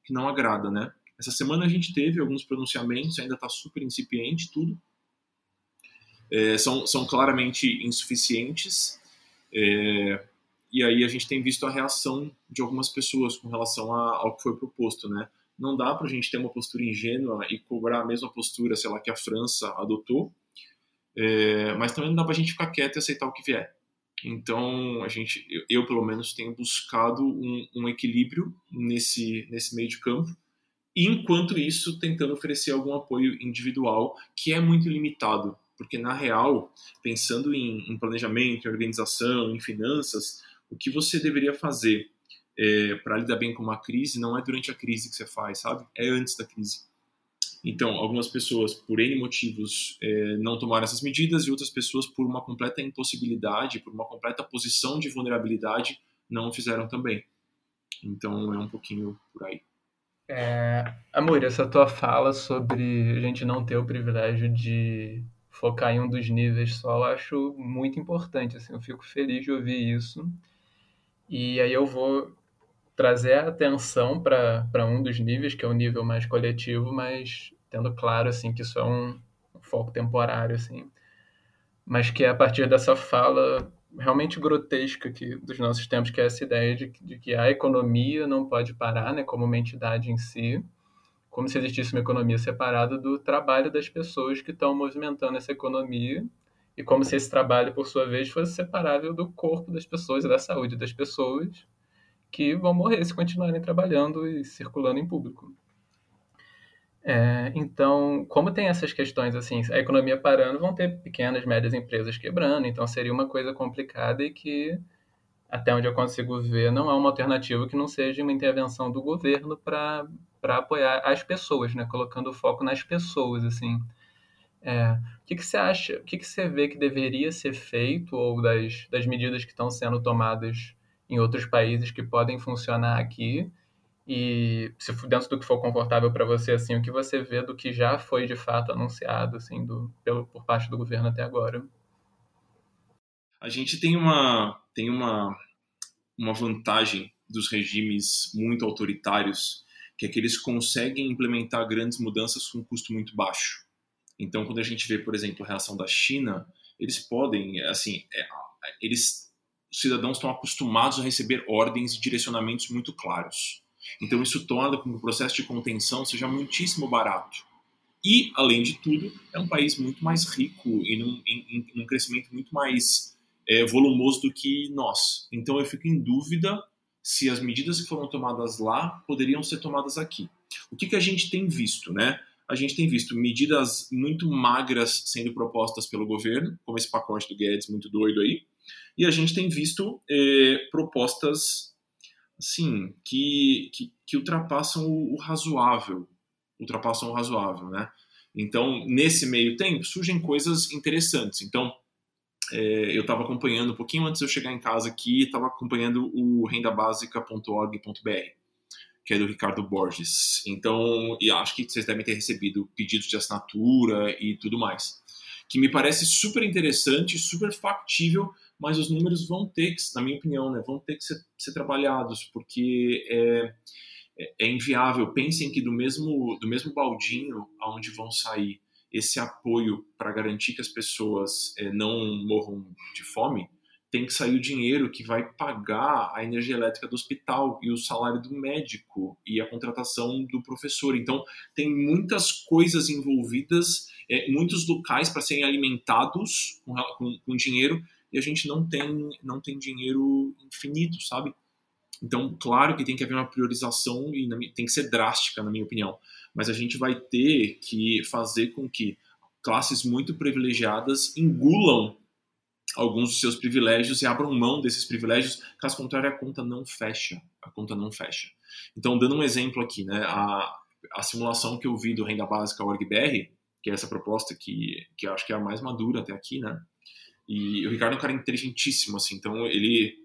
que não agrada, né? Essa semana a gente teve alguns pronunciamentos, ainda está super incipiente tudo. É, são, são claramente insuficientes. É, e aí a gente tem visto a reação de algumas pessoas com relação a, ao que foi proposto, né? Não dá para a gente ter uma postura ingênua e cobrar a mesma postura, sei lá, que a França adotou, é, mas também não dá para a gente ficar quieto e aceitar o que vier. Então, a gente, eu, eu pelo menos tenho buscado um, um, equilíbrio nesse, nesse meio de campo, e enquanto isso, tentando oferecer algum apoio individual, que é muito limitado, porque na real, pensando em, em planejamento, em organização, em finanças, o que você deveria fazer é, para lidar bem com uma crise não é durante a crise que você faz, sabe? É antes da crise. Então, algumas pessoas, por N motivos, é, não tomaram essas medidas e outras pessoas, por uma completa impossibilidade, por uma completa posição de vulnerabilidade, não fizeram também. Então é um pouquinho por aí. É, amor, essa tua fala sobre a gente não ter o privilégio de focar em um dos níveis só, eu acho muito importante. Assim, eu fico feliz de ouvir isso. E aí eu vou trazer a atenção para um dos níveis, que é o nível mais coletivo, mas tendo claro assim que isso é um, um foco temporário, assim. Mas que é a partir dessa fala realmente grotesca que, dos nossos tempos, que é essa ideia de, de que a economia não pode parar, né, como uma entidade em si, como se existisse uma economia separada do trabalho das pessoas que estão movimentando essa economia, e como se esse trabalho, por sua vez, fosse separável do corpo das pessoas e da saúde das pessoas que vão morrer se continuarem trabalhando e circulando em público. É, então, como tem essas questões assim, a economia parando, vão ter pequenas, médias empresas quebrando, então seria uma coisa complicada e que, até onde eu consigo ver, não há uma alternativa que não seja uma intervenção do governo para apoiar as pessoas, né? colocando o foco nas pessoas. assim. É, o que, que você acha, o que, que você vê que deveria ser feito ou das, das medidas que estão sendo tomadas em outros países que podem funcionar aqui e se dentro do que for confortável para você, assim, o que você vê do que já foi de fato anunciado, assim, do, pelo, por parte do governo até agora? A gente tem uma tem uma uma vantagem dos regimes muito autoritários, que é que eles conseguem implementar grandes mudanças com um custo muito baixo. Então, quando a gente vê, por exemplo, a reação da China, eles podem, assim, é, eles os cidadãos estão acostumados a receber ordens e direcionamentos muito claros. Então isso torna com que o processo de contenção seja muitíssimo barato. E, além de tudo, é um país muito mais rico e num, em, em, num crescimento muito mais é, volumoso do que nós. Então eu fico em dúvida se as medidas que foram tomadas lá poderiam ser tomadas aqui. O que, que a gente tem visto, né? A gente tem visto medidas muito magras sendo propostas pelo governo, como esse pacote do Guedes muito doido aí, e a gente tem visto é, propostas assim, que, que, que ultrapassam o, o, razoável, ultrapassam o razoável, né? Então, nesse meio tempo, surgem coisas interessantes. Então, é, eu estava acompanhando, um pouquinho antes de eu chegar em casa aqui, estava acompanhando o rendabasica.org.br, que é do Ricardo Borges. Então, e acho que vocês devem ter recebido pedidos de assinatura e tudo mais. Que me parece super interessante, super factível mas os números vão ter que, na minha opinião, né, vão ter que ser, ser trabalhados, porque é, é, é, inviável. Pensem que do mesmo, do mesmo baldinho aonde vão sair esse apoio para garantir que as pessoas é, não morram de fome, tem que sair o dinheiro que vai pagar a energia elétrica do hospital e o salário do médico e a contratação do professor. Então, tem muitas coisas envolvidas, é, muitos locais para serem alimentados com, com, com dinheiro a gente não tem, não tem dinheiro infinito, sabe? Então, claro que tem que haver uma priorização e tem que ser drástica, na minha opinião. Mas a gente vai ter que fazer com que classes muito privilegiadas engulam alguns dos seus privilégios e abram mão desses privilégios, caso contrário, a conta não fecha. A conta não fecha. Então, dando um exemplo aqui, né, a, a simulação que eu vi do Renda Básica OrgBR, que é essa proposta que, que acho que é a mais madura até aqui, né, e o Ricardo é um cara inteligentíssimo, assim, então ele.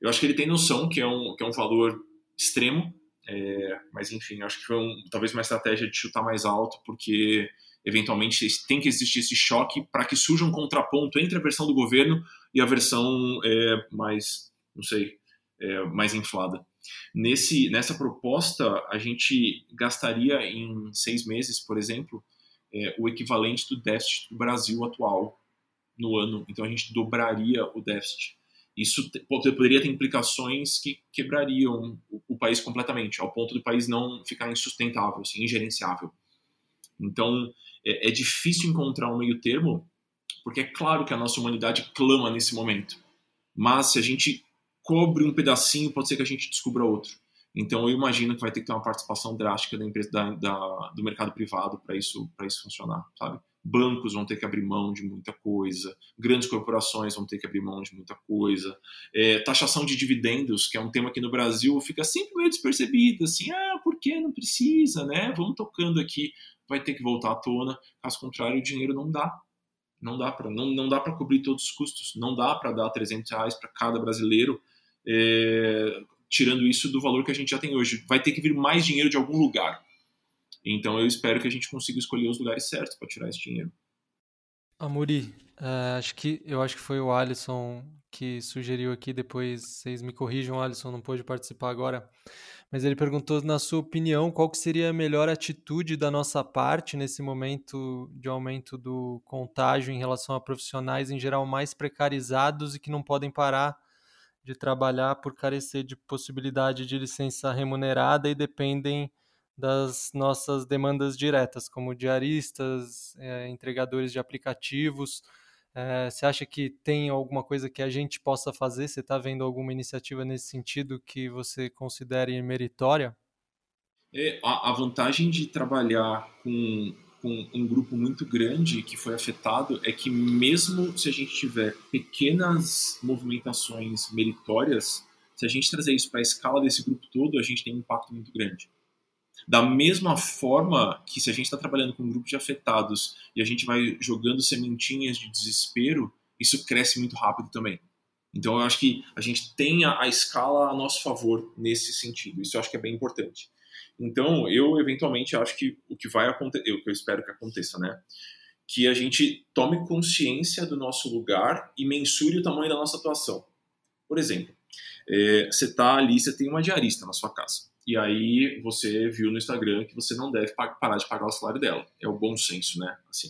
Eu acho que ele tem noção que é um, que é um valor extremo, é, mas enfim, acho que foi um, talvez uma estratégia de chutar mais alto, porque eventualmente tem que existir esse choque para que surja um contraponto entre a versão do governo e a versão é, mais, não sei, é, mais inflada. Nesse, nessa proposta, a gente gastaria em seis meses, por exemplo, é, o equivalente do déficit do Brasil atual no ano, então a gente dobraria o déficit. Isso poderia ter implicações que quebrariam o, o país completamente, ao ponto do país não ficar insustentável, assim, ingerenciável. Então, é, é difícil encontrar um meio termo, porque é claro que a nossa humanidade clama nesse momento. Mas se a gente cobre um pedacinho, pode ser que a gente descubra outro. Então eu imagino que vai ter que ter uma participação drástica da empresa, da, da, do mercado privado para isso, isso funcionar, sabe? Bancos vão ter que abrir mão de muita coisa, grandes corporações vão ter que abrir mão de muita coisa, é, taxação de dividendos, que é um tema que no Brasil fica sempre meio despercebido, assim, ah, por que não precisa, né? Vamos tocando aqui, vai ter que voltar à tona, caso contrário, o dinheiro não dá. Não dá para não, não dá para cobrir todos os custos, não dá para dar 300 reais para cada brasileiro é, tirando isso do valor que a gente já tem hoje. Vai ter que vir mais dinheiro de algum lugar. Então eu espero que a gente consiga escolher os lugares certos para tirar esse dinheiro. Amuri, uh, acho que eu acho que foi o Alisson que sugeriu aqui, depois vocês me corrijam, Alisson não pôde participar agora, mas ele perguntou, na sua opinião, qual que seria a melhor atitude da nossa parte nesse momento de aumento do contágio em relação a profissionais em geral mais precarizados e que não podem parar de trabalhar por carecer de possibilidade de licença remunerada e dependem das nossas demandas diretas, como diaristas, é, entregadores de aplicativos. É, você acha que tem alguma coisa que a gente possa fazer? Você está vendo alguma iniciativa nesse sentido que você considere meritória? É, a, a vantagem de trabalhar com, com um grupo muito grande que foi afetado é que mesmo se a gente tiver pequenas movimentações meritórias, se a gente trazer isso para a escala desse grupo todo, a gente tem um impacto muito grande. Da mesma forma que se a gente está trabalhando com um grupo de afetados e a gente vai jogando sementinhas de desespero, isso cresce muito rápido também. Então eu acho que a gente tem a, escala a nosso favor nesse sentido. Isso eu acho que é bem importante. Então eu eventualmente acho que o que vai acontecer, o que eu espero que aconteça, né? Que a gente tome consciência do nosso lugar e mensure o tamanho da nossa atuação. Por exemplo, é, você está ali, você tem uma diarista na sua casa e aí você viu no Instagram que você não deve parar de pagar o salário dela. É o bom senso, né? Assim,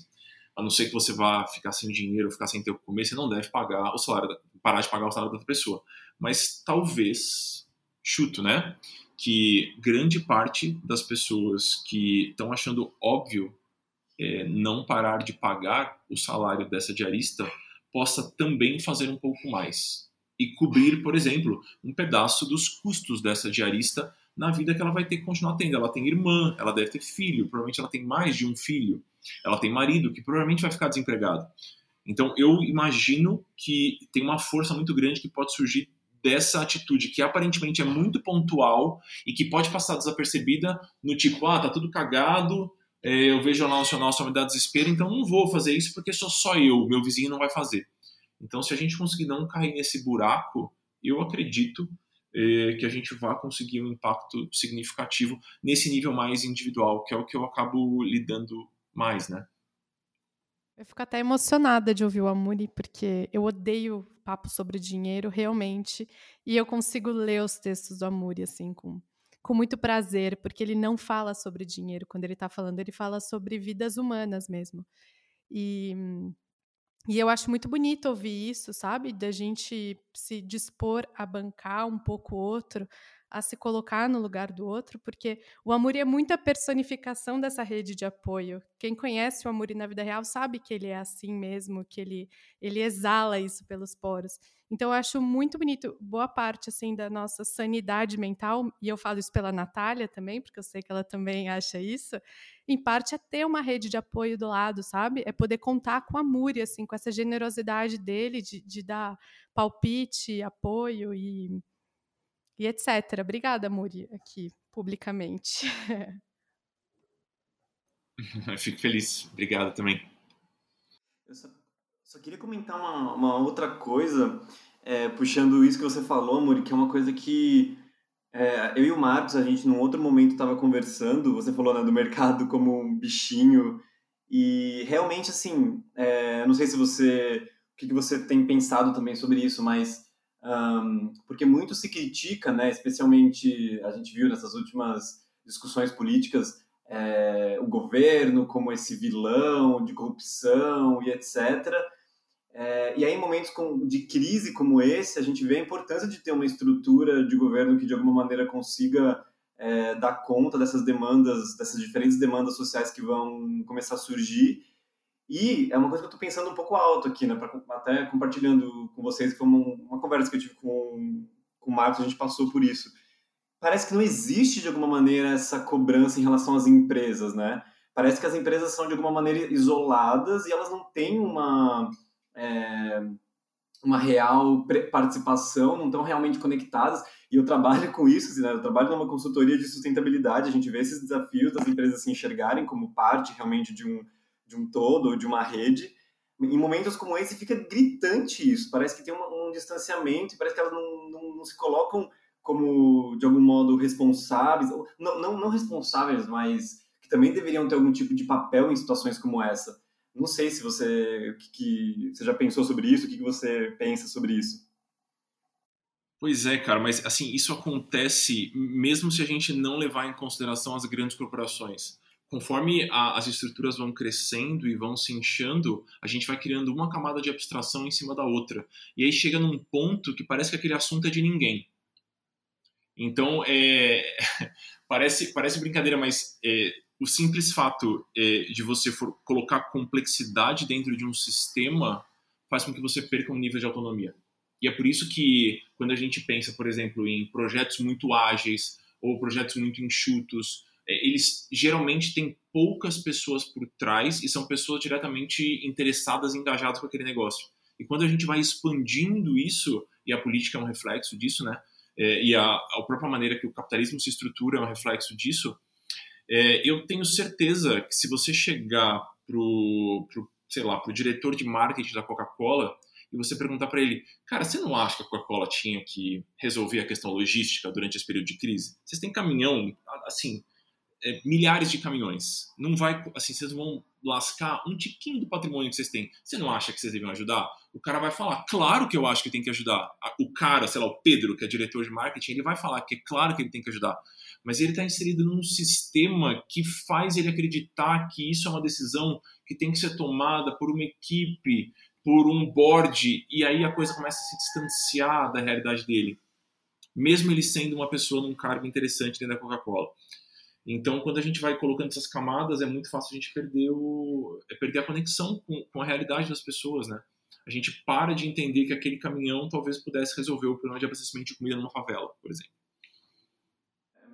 a não ser que você vá ficar sem dinheiro, ficar sem ter o que comer, você não deve pagar o salário, parar de pagar o salário da outra pessoa. Mas talvez, chuto, né? Que grande parte das pessoas que estão achando óbvio é, não parar de pagar o salário dessa diarista possa também fazer um pouco mais e cobrir, por exemplo, um pedaço dos custos dessa diarista na vida que ela vai ter que continuar tendo. Ela tem irmã, ela deve ter filho, provavelmente ela tem mais de um filho, ela tem marido que provavelmente vai ficar desempregado. Então eu imagino que tem uma força muito grande que pode surgir dessa atitude que aparentemente é muito pontual e que pode passar desapercebida no tipo, ah, tá tudo cagado, é, eu vejo o Nacional só me dá desespero, então não vou fazer isso porque sou só eu, meu vizinho não vai fazer. Então se a gente conseguir não cair nesse buraco, eu acredito que a gente vá conseguir um impacto significativo nesse nível mais individual, que é o que eu acabo lidando mais, né? Eu fico até emocionada de ouvir o Amuri, porque eu odeio papo sobre dinheiro, realmente, e eu consigo ler os textos do Amuri, assim, com, com muito prazer, porque ele não fala sobre dinheiro quando ele está falando, ele fala sobre vidas humanas mesmo. E e eu acho muito bonito ouvir isso, sabe? Da gente se dispor a bancar um pouco o outro, a se colocar no lugar do outro, porque o Amuri é muita personificação dessa rede de apoio. Quem conhece o Amuri na vida real sabe que ele é assim mesmo, que ele, ele exala isso pelos poros. Então eu acho muito bonito, boa parte assim da nossa sanidade mental, e eu falo isso pela Natália também, porque eu sei que ela também acha isso, em parte é ter uma rede de apoio do lado, sabe? É poder contar com a Muri, assim, com essa generosidade dele de, de dar palpite, apoio e, e etc. Obrigada, Muri, aqui, publicamente. (laughs) (laughs) Fico feliz. Obrigado também. Eu só, só queria comentar uma, uma outra coisa, é, puxando isso que você falou, Muri, que é uma coisa que é, eu e o Marcos, a gente num outro momento estava conversando, você falou né, do mercado como um bichinho, e realmente, assim, é, não sei se você, o que, que você tem pensado também sobre isso, mas um, porque muito se critica, né, especialmente a gente viu nessas últimas discussões políticas, é, o governo como esse vilão de corrupção e etc., é, e aí, em momentos com, de crise como esse, a gente vê a importância de ter uma estrutura de governo que, de alguma maneira, consiga é, dar conta dessas demandas, dessas diferentes demandas sociais que vão começar a surgir. E é uma coisa que eu estou pensando um pouco alto aqui, né, pra, até compartilhando com vocês, foi uma, uma conversa que eu tive com, com o Marcos, a gente passou por isso. Parece que não existe, de alguma maneira, essa cobrança em relação às empresas, né? Parece que as empresas são, de alguma maneira, isoladas e elas não têm uma é, uma real participação, não estão realmente conectadas. E eu trabalho com isso, assim, né? eu trabalho numa consultoria de sustentabilidade, a gente vê esses desafios das empresas se enxergarem como parte realmente de um, de um todo, de uma rede. Em momentos como esse fica gritante isso, parece que tem um, um distanciamento, parece que elas não, não, não, se colocam como de algum modo responsáveis, não, não, não responsáveis, mas que também deveriam ter algum tipo de papel em situações como essa. Não sei se você, que, que você já pensou sobre isso, o que, que você pensa sobre isso. Pois é, cara, mas assim, isso acontece mesmo se a gente não levar em consideração as grandes corporações. Conforme a, as estruturas vão crescendo e vão se inchando, a gente vai criando uma camada de abstração em cima da outra. E aí chega num ponto que parece que aquele assunto é de ninguém. Então, é, (laughs) parece, parece brincadeira, mas é, o simples fato é, de você colocar complexidade dentro de um sistema faz com que você perca um nível de autonomia. E é por isso que, quando a gente pensa, por exemplo, em projetos muito ágeis ou projetos muito enxutos, eles geralmente têm poucas pessoas por trás e são pessoas diretamente interessadas, engajadas com aquele negócio. E quando a gente vai expandindo isso, e a política é um reflexo disso, né? É, e a, a própria maneira que o capitalismo se estrutura é um reflexo disso, é, eu tenho certeza que se você chegar pro, pro sei lá, pro diretor de marketing da Coca-Cola e você perguntar para ele, cara, você não acha que a Coca-Cola tinha que resolver a questão logística durante esse período de crise? Vocês têm caminhão, assim, é, milhares de caminhões. Não vai, assim, vocês vão lascar um tiquinho do patrimônio que vocês têm. Você não acha que vocês devem ajudar? O cara vai falar, claro que eu acho que tem que ajudar. O cara, sei lá, o Pedro, que é diretor de marketing, ele vai falar que é claro que ele tem que ajudar. Mas ele está inserido num sistema que faz ele acreditar que isso é uma decisão que tem que ser tomada por uma equipe por um board e aí a coisa começa a se distanciar da realidade dele, mesmo ele sendo uma pessoa num cargo interessante dentro da Coca-Cola. Então, quando a gente vai colocando essas camadas, é muito fácil a gente perder, o, é perder a conexão com, com a realidade das pessoas, né? A gente para de entender que aquele caminhão talvez pudesse resolver o problema de abastecimento de comida numa favela, por exemplo.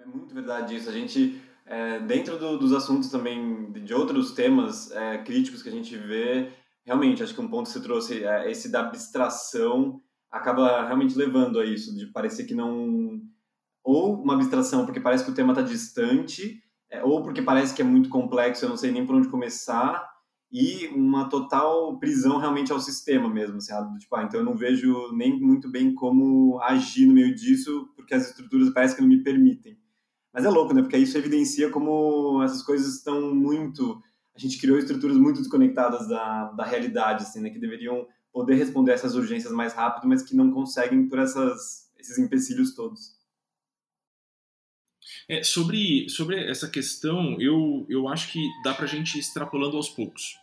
É muito verdade isso. A gente, é, dentro do, dos assuntos também, de outros temas é, críticos que a gente vê, realmente, acho que um ponto que você trouxe, é, esse da abstração, acaba realmente levando a isso, de parecer que não. Ou uma abstração porque parece que o tema está distante, é, ou porque parece que é muito complexo, eu não sei nem por onde começar, e uma total prisão realmente ao sistema mesmo, assim, tipo, ah, então eu não vejo nem muito bem como agir no meio disso, porque as estruturas parecem que não me permitem. Mas é louco, né? Porque isso evidencia como essas coisas estão muito a gente criou estruturas muito desconectadas da, da realidade, assim, né, que deveriam poder responder essas urgências mais rápido, mas que não conseguem por essas, esses empecilhos todos. É, sobre, sobre essa questão, eu, eu acho que dá para a gente ir extrapolando aos poucos.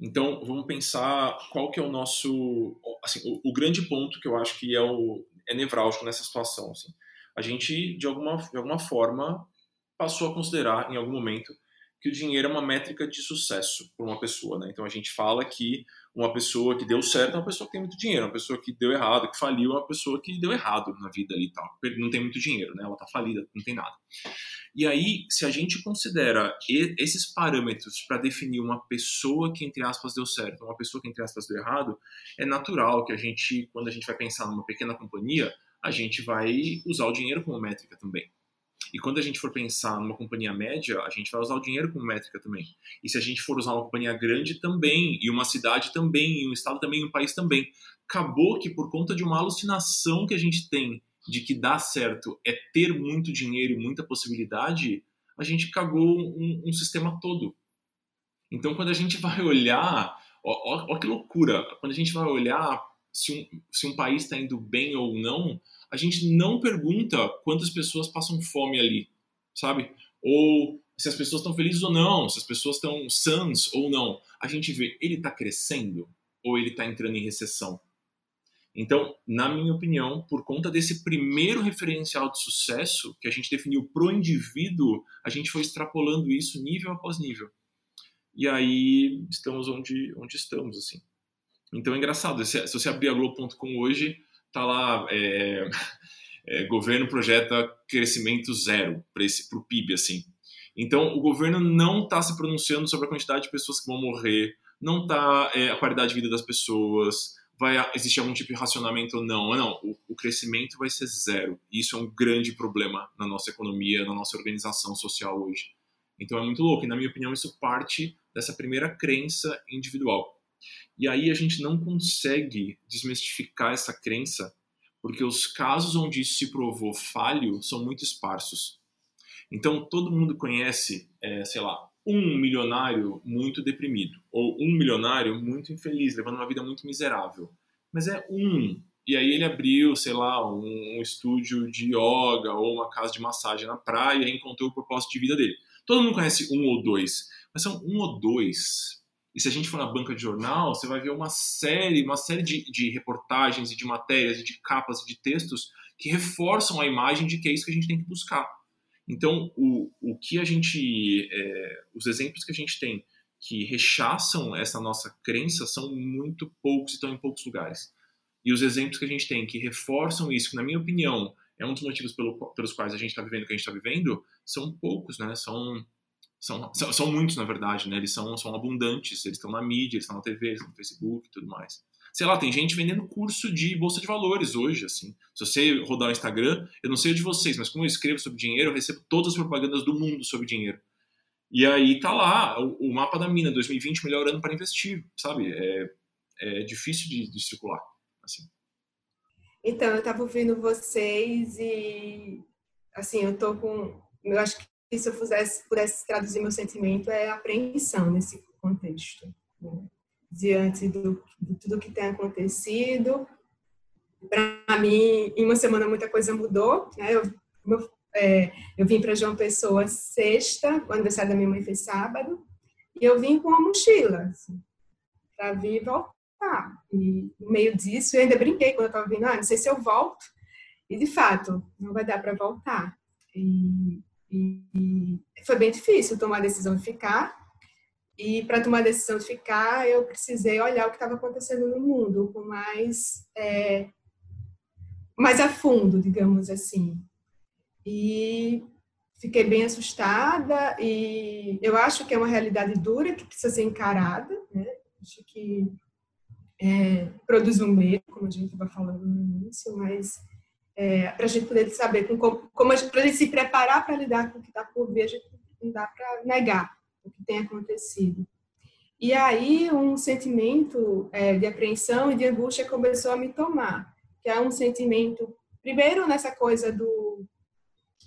Então, vamos pensar qual que é o nosso... Assim, o, o, grande ponto que eu acho que é, o, é nevrálgico nessa situação. Assim. A gente, de alguma, de alguma forma, passou a considerar, em algum momento, que o dinheiro é uma métrica de sucesso para uma pessoa, né? Então a gente fala que uma pessoa que deu certo é uma pessoa que tem muito dinheiro, uma pessoa que deu errado, que faliu é uma pessoa que deu errado na vida ali e tal, não tem muito dinheiro, né? Ela tá falida, não tem nada. E aí, se a gente considera esses parâmetros para definir uma pessoa que entre aspas deu certo, uma pessoa que entre aspas deu errado, é natural que a gente, quando a gente vai pensar numa pequena companhia, a gente vai usar o dinheiro como métrica também. E quando a gente for pensar numa companhia média, a gente vai usar o dinheiro como métrica também. E se a gente for usar uma companhia grande também, e uma cidade também, e um estado também, e um país também. Acabou que por conta de uma alucinação que a gente tem de que dar certo é ter muito dinheiro e muita possibilidade, a gente cagou um, um sistema todo. Então, quando a gente vai olhar, ó, que loucura, quando a gente vai olhar se um, se um país está indo bem ou não, a gente não pergunta quantas pessoas passam fome ali, sabe? Ou se as pessoas estão felizes ou não, se as pessoas estão sãs ou não. A gente vê, ele está crescendo ou ele está entrando em recessão? Então, na minha opinião, por conta desse primeiro referencial de sucesso que a gente definiu pro indivíduo, a gente foi extrapolando isso nível após nível. E aí estamos onde, onde estamos, assim. Então é engraçado, se, se você abrir a Globo.com hoje, tá lá, é, é, governo projeta crescimento zero para o PIB, assim. Então, o governo não está se pronunciando sobre a quantidade de pessoas que vão morrer, não está é, a qualidade de vida das pessoas, vai existir algum tipo de racionamento ou não. Não, o, o crescimento vai ser zero. Isso é um grande problema na nossa economia, na nossa organização social hoje. Então é muito louco. E, na minha opinião, isso parte dessa primeira crença individual. E aí a gente não consegue desmistificar essa crença porque os casos onde isso se provou falho são muito esparsos. Então, todo mundo conhece, é, sei lá, um milionário muito deprimido, ou um milionário muito infeliz, levando uma vida muito miserável. Mas é um. E aí ele abriu, sei lá, um, um estúdio de yoga ou uma casa de massagem na praia e encontrou o propósito de vida dele. Todo mundo conhece um ou dois, mas são um ou dois. E se a gente for na banca de jornal, você vai ver uma série, uma série de, de reportagens e de matérias e de capas e de textos que reforçam a imagem de que é isso que a gente tem que buscar. Então, o, o que a gente, é, os exemplos que a gente tem que rechaçam essa nossa crença são muito poucos e estão em poucos lugares. E os exemplos que a gente tem que reforçam isso, que na minha opinião é um dos motivos pelo, pelos quais a gente está vivendo o que a gente está vivendo, são poucos, né? São, são, são, são, muitos, na verdade, né? Eles são, são abundantes, eles estão na mídia, eles estão na TV, eles estão no Facebook e tudo mais sei lá, tem gente vendendo curso de bolsa de valores hoje, assim. Se você rodar o Instagram, eu não sei de vocês, mas como eu escrevo sobre dinheiro, eu recebo todas as propagandas do mundo sobre dinheiro. E aí tá lá o, o mapa da mina 2020 melhor ano para investir, sabe? É, é difícil de, de circular, assim. Então, eu estava ouvindo vocês e assim, eu tô com, eu acho que se eu pudesse, pudesse traduzir meu sentimento é apreensão nesse contexto. Né? diante do, de tudo que tem acontecido. Para mim, em uma semana muita coisa mudou. Né? Eu, eu, é, eu vim para João Pessoa sexta, o aniversário da minha mãe foi sábado, e eu vim com uma mochila assim, para vir voltar. E no meio disso, eu ainda brinquei quando eu estava vindo, ah, não sei se eu volto. E de fato, não vai dar para voltar. E, e, foi bem difícil tomar a decisão de ficar, e para tomar a decisão de ficar, eu precisei olhar o que estava acontecendo no mundo com mais, é, mais a fundo, digamos assim. E fiquei bem assustada e eu acho que é uma realidade dura que precisa ser encarada, né? Acho que é, produz um medo, como a gente estava falando no início, mas é, para a gente poder saber como, como para a gente se preparar para lidar com o que está por vir, a gente não dá para negar o que tem acontecido. E aí um sentimento é, de apreensão e de angústia começou a me tomar, que é um sentimento, primeiro nessa coisa do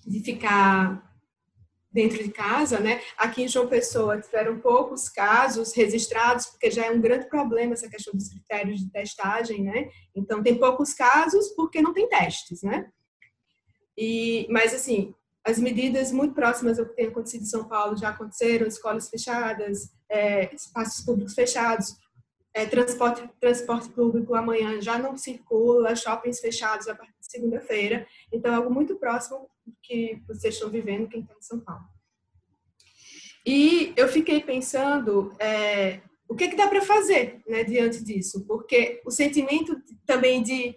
de ficar dentro de casa, né? Aqui em João Pessoa tiveram poucos casos registrados, porque já é um grande problema essa questão dos critérios de testagem, né? Então tem poucos casos porque não tem testes, né? E, mas assim, as medidas muito próximas ao que tem acontecido em São Paulo já aconteceram, escolas fechadas, é, espaços públicos fechados, é, transporte, transporte público amanhã já não circula, shoppings fechados a partir de segunda-feira. Então, é algo muito próximo que vocês estão vivendo, quem está em São Paulo. E eu fiquei pensando é, o que, que dá para fazer né, diante disso, porque o sentimento também de,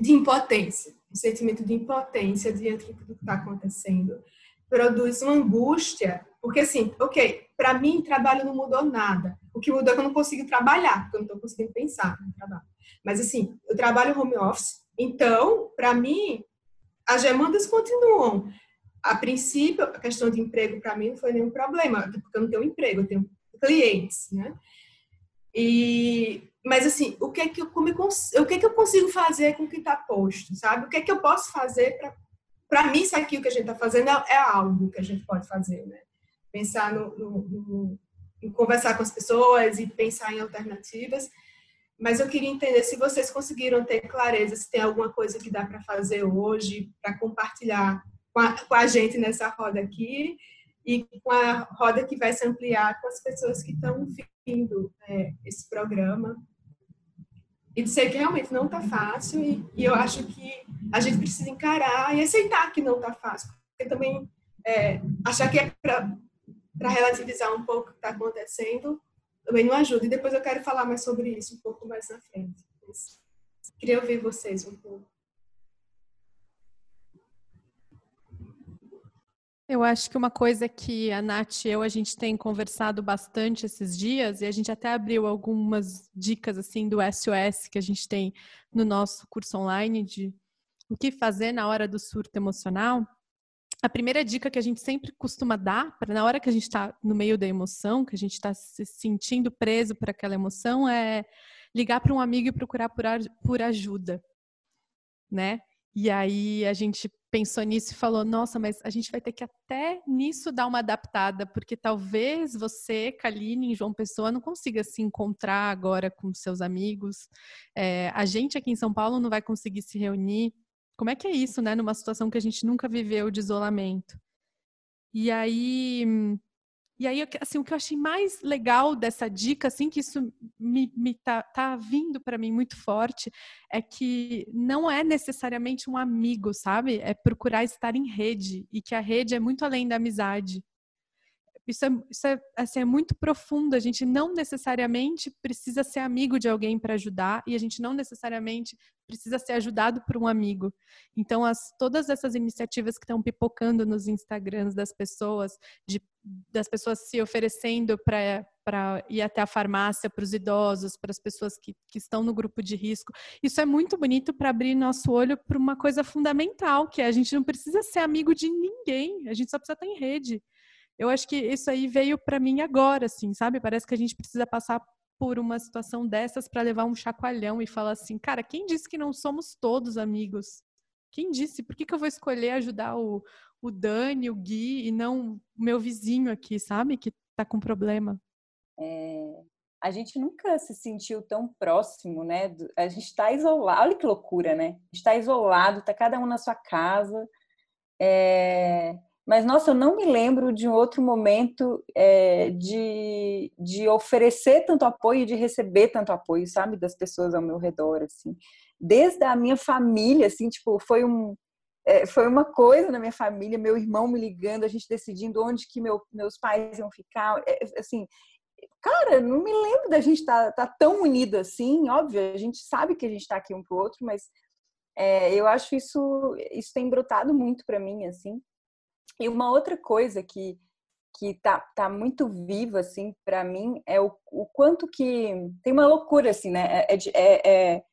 de impotência um sentimento de impotência diante do que está acontecendo. Produz uma angústia, porque assim, ok, para mim trabalho não mudou nada. O que mudou é que eu não consigo trabalhar, porque eu não estou conseguindo pensar no trabalho. Mas assim, eu trabalho home office, então, para mim, as demandas continuam. A princípio, a questão de emprego para mim não foi nenhum problema, porque eu não tenho emprego, eu tenho clientes, né? E mas assim, o que é que eu, como eu, o que é que eu consigo fazer com o que está posto, sabe? O que é que eu posso fazer para para mim isso aqui o que a gente está fazendo é, é, algo que a gente pode fazer, né? Pensar no, no, no, em conversar com as pessoas e pensar em alternativas. Mas eu queria entender se vocês conseguiram ter clareza, se tem alguma coisa que dá para fazer hoje para compartilhar com a, com a gente nessa roda aqui e com a roda que vai se ampliar com as pessoas que estão vindo é, esse programa e dizer que realmente não está fácil e, e, eu acho que a gente precisa encarar e aceitar que não está fácil, porque também é, achar que é para relativizar um pouco o que está acontecendo também não ajuda. E depois eu quero falar mais sobre isso um pouco mais na frente. Mas queria ouvir vocês um pouco. Eu acho que uma coisa que a Nath e eu, a gente tem conversado bastante esses dias, e a gente até abriu algumas dicas, assim, do SOS que a gente tem no nosso curso online de o que fazer na hora do surto emocional. A primeira dica que a gente sempre costuma dar, para na hora que a gente está no meio da emoção, que a gente está se sentindo preso por aquela emoção, é ligar para um amigo e procurar por, por ajuda. né? E aí a gente pensou nisso e falou: nossa, mas a gente vai ter que até nisso dar uma adaptada, porque talvez você, Kaline, em João Pessoa, não consiga se encontrar agora com seus amigos. É, a gente aqui em São Paulo não vai conseguir se reunir. Como é que é isso, né? Numa situação que a gente nunca viveu de isolamento. E aí e aí, assim, o que eu achei mais legal dessa dica, assim, que isso me, me tá, tá vindo para mim muito forte, é que não é necessariamente um amigo, sabe? É procurar estar em rede e que a rede é muito além da amizade. Isso é, isso é, assim, é muito profundo. A gente não necessariamente precisa ser amigo de alguém para ajudar e a gente não necessariamente precisa ser ajudado por um amigo. Então, as, todas essas iniciativas que estão pipocando nos Instagrams das pessoas, de, das pessoas se oferecendo para ir até a farmácia para os idosos, para as pessoas que, que estão no grupo de risco, isso é muito bonito para abrir nosso olho para uma coisa fundamental, que é a gente não precisa ser amigo de ninguém, a gente só precisa estar em rede eu acho que isso aí veio para mim agora, assim, sabe? Parece que a gente precisa passar por uma situação dessas para levar um chacoalhão e falar assim, cara, quem disse que não somos todos amigos? Quem disse? Por que, que eu vou escolher ajudar o, o Dani, o Gui e não o meu vizinho aqui, sabe? Que tá com problema. É, a gente nunca se sentiu tão próximo, né? A gente está isolado. Olha que loucura, né? Está isolado, tá cada um na sua casa. É, mas, nossa, eu não me lembro de um outro momento é, de, de oferecer tanto apoio e de receber tanto apoio, sabe, das pessoas ao meu redor, assim. Desde a minha família, assim, tipo, foi um... É, foi uma coisa na minha família, meu irmão me ligando, a gente decidindo onde que meu, meus pais iam ficar, é, assim, cara, não me lembro da gente estar tá, tá tão unido assim, óbvio, a gente sabe que a gente está aqui um pro outro, mas é, eu acho isso isso tem brotado muito para mim assim e uma outra coisa que que tá, tá muito viva assim para mim é o, o quanto que tem uma loucura assim, né? É, é, é,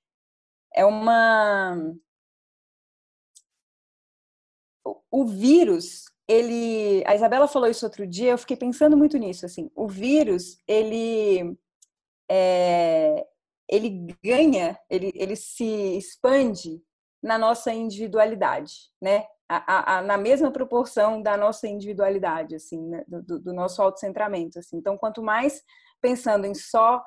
é uma o vírus ele a Isabela falou isso outro dia eu fiquei pensando muito nisso assim o vírus ele é, ele ganha ele, ele se expande na nossa individualidade né a, a, na mesma proporção da nossa individualidade, assim, né? do, do, nosso autocentramento. Assim. Então, quanto mais pensando em só,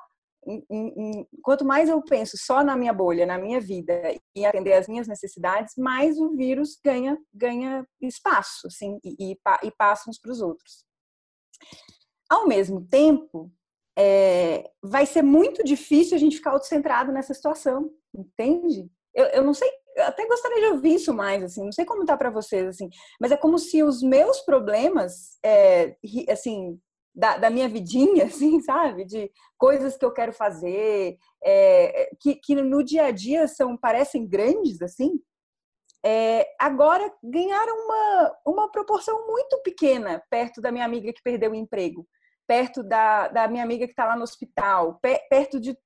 em, em, quanto mais eu penso só na minha bolha, na minha vida e atender às minhas necessidades, mais o vírus ganha ganha espaço, assim, e, e, e passa uns para os outros. Ao mesmo tempo, é, vai ser muito difícil a gente ficar autocentrado nessa situação, entende? Eu, eu não sei até gostaria de ouvir isso mais, assim, não sei como tá para vocês, assim, mas é como se os meus problemas, é, assim, da, da, minha vidinha, (laughs) assim, sabe, de coisas que eu quero fazer, é, que, que no dia a dia são parecem grandes, assim, é, agora ganharam uma, uma proporção muito pequena perto da minha amiga que perdeu o emprego, perto da, da minha amiga que está lá no hospital, perto de,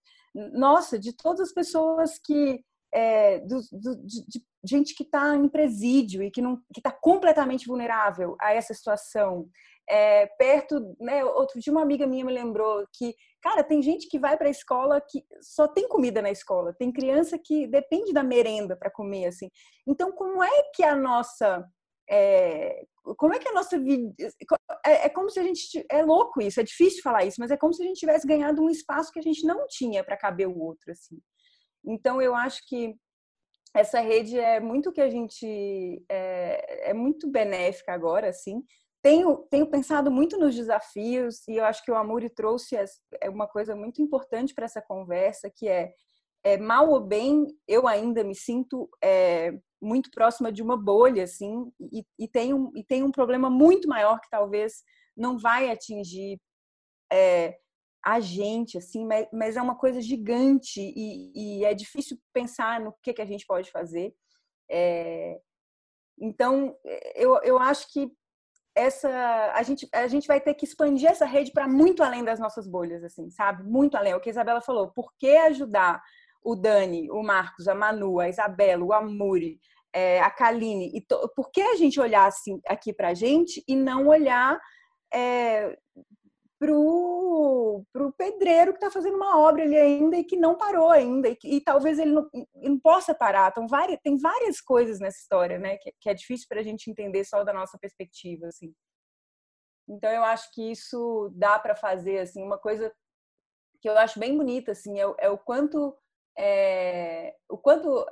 nossa, de todas as pessoas que é, do, do, de, de, gente que está em presídio e que está completamente vulnerável a essa situação. É, perto, né, outro dia uma amiga minha me lembrou que, cara, tem gente que vai para a escola que só tem comida na escola, tem criança que depende da merenda para comer, assim. Então, como é que a nossa é, como é que a nossa vida. É, é, como se a gente. É louco isso, é difícil falar isso, mas é como se a gente tivesse ganhado um espaço que a gente não tinha para caber o outro, assim. Então, eu acho que essa rede é muito que a gente é, é muito benéfica agora, assim. Tenho, tenho pensado muito nos desafios e eu acho que o Amuri trouxe é uma coisa muito importante para essa conversa, que é, é, mal ou bem, eu ainda me sinto é, muito próxima de uma bolha, assim, e, e, tem um, e tem um problema muito maior que talvez não vai atingir é, a gente, assim, mas, mas é uma coisa gigante e, e, é difícil pensar no que, que a gente pode fazer. É, então, eu, eu acho que essa a gente, a gente vai ter que expandir essa rede para muito além das nossas bolhas, assim, sabe? Muito além. É o que a Isabela falou. Por que ajudar o Dani, o Marcos, a Manu, a Isabela, o Amuri, é, a Kaline? E to, por que a gente olhar assim aqui para a gente e não olhar é, pro, pro pedreiro que está fazendo uma obra ali ainda e que não parou ainda e, e talvez ele não, não, possa parar. Então, várias, tem várias coisas nessa história, né, que, que é difícil para a gente entender só da nossa perspectiva, assim. Então, eu acho que isso dá para fazer, assim, uma coisa que eu acho bem bonita, assim, é, é o quanto é, o quanto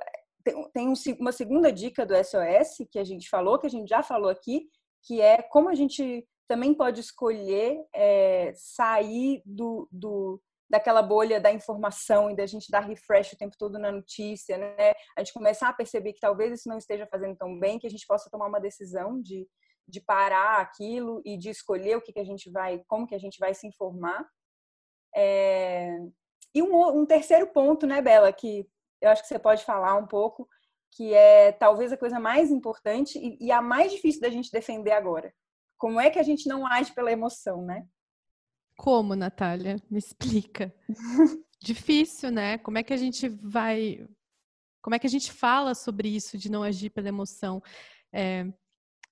tem, tem uma segunda dica do SOS que a gente falou, que a gente já falou aqui, que é como a gente também pode escolher é, sair do, do, daquela bolha da informação e da gente dar refresh o tempo todo na notícia, né? A gente começar a perceber que talvez isso não esteja fazendo tão bem, que a gente possa tomar uma decisão de, de parar aquilo e de escolher o que, que a gente vai, como que a gente vai se informar. É... E um, um terceiro ponto, né, Bela, que eu acho que você pode falar um pouco, que é talvez a coisa mais importante e, e a mais difícil da gente defender agora. Como é que a gente não age pela emoção, né? Como, Natália? Me explica. (laughs) Difícil, né? Como é que a gente vai. Como é que a gente fala sobre isso de não agir pela emoção? É,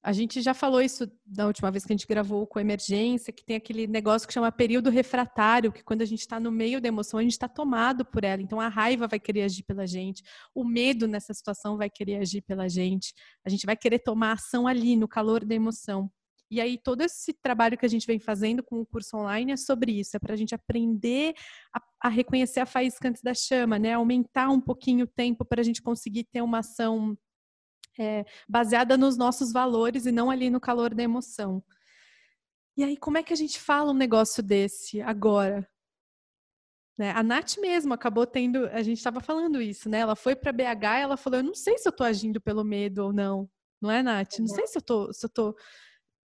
a gente já falou isso da última vez que a gente gravou com emergência, que tem aquele negócio que chama período refratário, que quando a gente está no meio da emoção, a gente está tomado por ela. Então a raiva vai querer agir pela gente, o medo nessa situação vai querer agir pela gente, a gente vai querer tomar ação ali, no calor da emoção. E aí, todo esse trabalho que a gente vem fazendo com o curso online é sobre isso, é para a gente aprender a, a, reconhecer a faísca antes da chama, né? Aumentar um pouquinho o tempo para a gente conseguir ter uma ação é, baseada nos nossos valores e não ali no calor da emoção. E aí, como é que a gente fala um negócio desse agora? Né? A Nath mesmo acabou tendo, a gente estava falando isso, né? Ela foi para BH e ela falou: Eu não sei se eu estou agindo pelo medo ou não. Não é, Nath? Não sei se eu tô, se eu tô,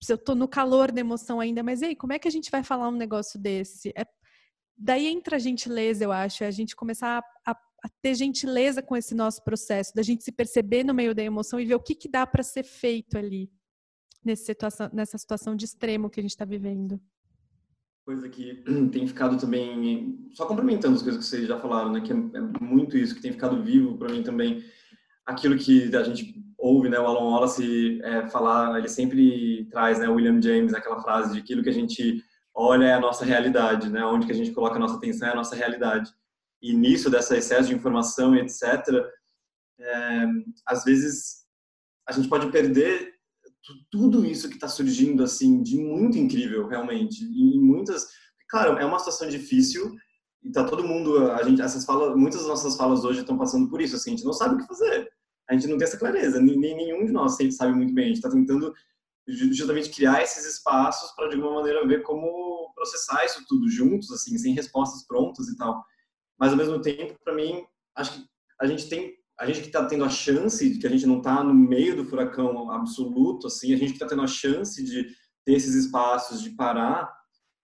eu tô no calor da emoção ainda, mas aí, como é que a gente vai falar um negócio desse? É, daí entra a gentileza, eu acho, é a gente começar a, a a ter gentileza com esse nosso processo, da gente se perceber no meio da emoção e ver o que, que dá para ser feito ali nessa situação, nessa situação de extremo que a gente está vivendo. Coisa que (clears throat) tem ficado também, só complementando as coisas que vocês já falaram, né, que é, é muito isso que tem ficado vivo para mim também, aquilo que a gente ouve, né, o Alan Wallace é, falar, ele sempre traz, né, William James, aquela frase de aquilo que a gente olha é a nossa realidade, né, onde que a gente coloca a nossa atenção é a nossa realidade e nisso dessa excesso de informação e etc, é, às vezes a gente pode perder tudo isso que está surgindo assim de muito incrível realmente e muitas claro é uma situação difícil e tá todo mundo a gente essas falas muitas das nossas falas hoje estão passando por isso assim a gente não sabe o que fazer a gente não tem essa clareza. Nem, nenhum de nós sabe muito bem. A gente está tentando justamente criar esses espaços para de alguma maneira ver como processar isso tudo juntos assim sem respostas prontas e tal. Mas ao mesmo tempo, para mim, acho que a gente tem, a gente que está tendo a chance, de que a gente não está no meio do furacão absoluto, assim, a gente que está tendo a chance de ter esses espaços, de parar,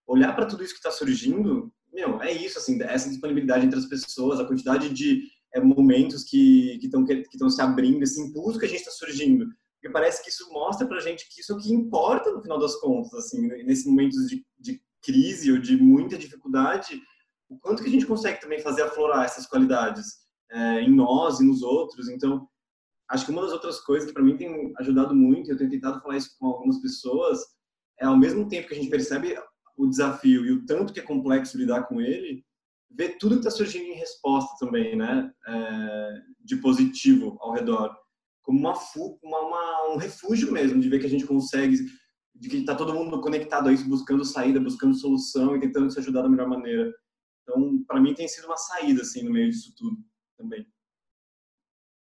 olhar para tudo isso que está surgindo, meu, é isso, assim, essa disponibilidade entre as pessoas, a quantidade de é, momentos que estão que se abrindo, esse impulso que a gente está surgindo, porque parece que isso mostra para a gente que isso é o que importa no final das contas, assim, nesses momentos de, de crise ou de muita dificuldade, o quanto que a gente consegue também fazer aflorar essas qualidades é, em nós e nos outros. Então, acho que uma das outras coisas que para mim tem ajudado muito, eu tenho tentado falar isso com algumas pessoas, é ao mesmo tempo que a gente percebe o desafio e o tanto que é complexo lidar com ele, ver tudo que está surgindo em resposta também, né, é, de positivo ao redor, como uma, uma, uma, um refúgio mesmo, de ver que a gente consegue, de que está todo mundo conectado a isso, buscando saída, buscando solução e tentando se ajudar da melhor maneira. Então, para mim tem sido uma saída assim no meio disso tudo também.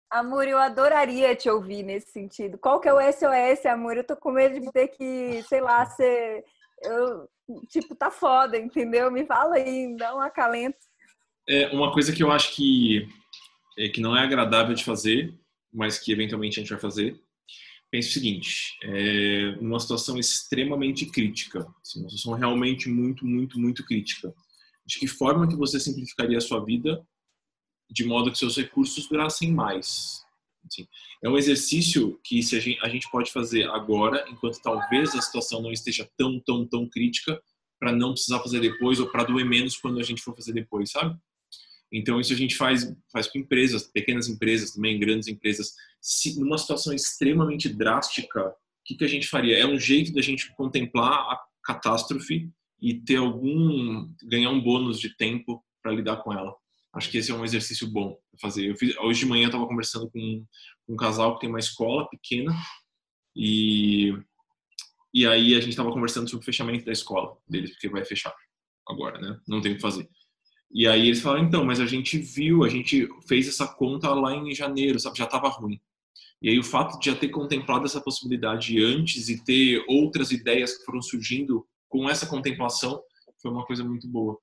Amor, eu adoraria te ouvir nesse sentido. Qual que é o SOS, amor? Eu tô com medo de ter que, sei lá, ser eu, tipo, tá foda, entendeu? Me fala aí, dá um acalento. É uma coisa que eu acho que é, que não é agradável de fazer, mas que eventualmente a gente vai fazer. Pense o seguinte, é uma situação extremamente crítica, assim, uma situação realmente muito, muito, muito crítica de que forma que você simplificaria a sua vida de modo que seus recursos durassem mais. Assim, é um exercício que se a, gente, a gente pode fazer agora, enquanto talvez a situação não esteja tão, tão, tão crítica, para não precisar fazer depois ou para doer menos quando a gente for fazer depois, sabe? Então isso a gente faz faz com empresas, pequenas empresas também, grandes empresas. Se numa situação extremamente drástica, o que, que a gente faria? É um jeito da gente contemplar a catástrofe e ter algum ganhar um bônus de tempo para lidar com ela. Acho que esse é um exercício bom fazer. Eu fiz, hoje de manhã eu estava conversando com um casal que tem uma escola pequena e e aí a gente estava conversando sobre o fechamento da escola deles porque vai fechar agora, né? Não tem o que fazer. E aí eles falaram então, mas a gente viu, a gente fez essa conta lá em janeiro, sabe? Já estava ruim. E aí o fato de já ter contemplado essa possibilidade antes e ter outras ideias que foram surgindo com essa contemplação foi uma coisa muito boa.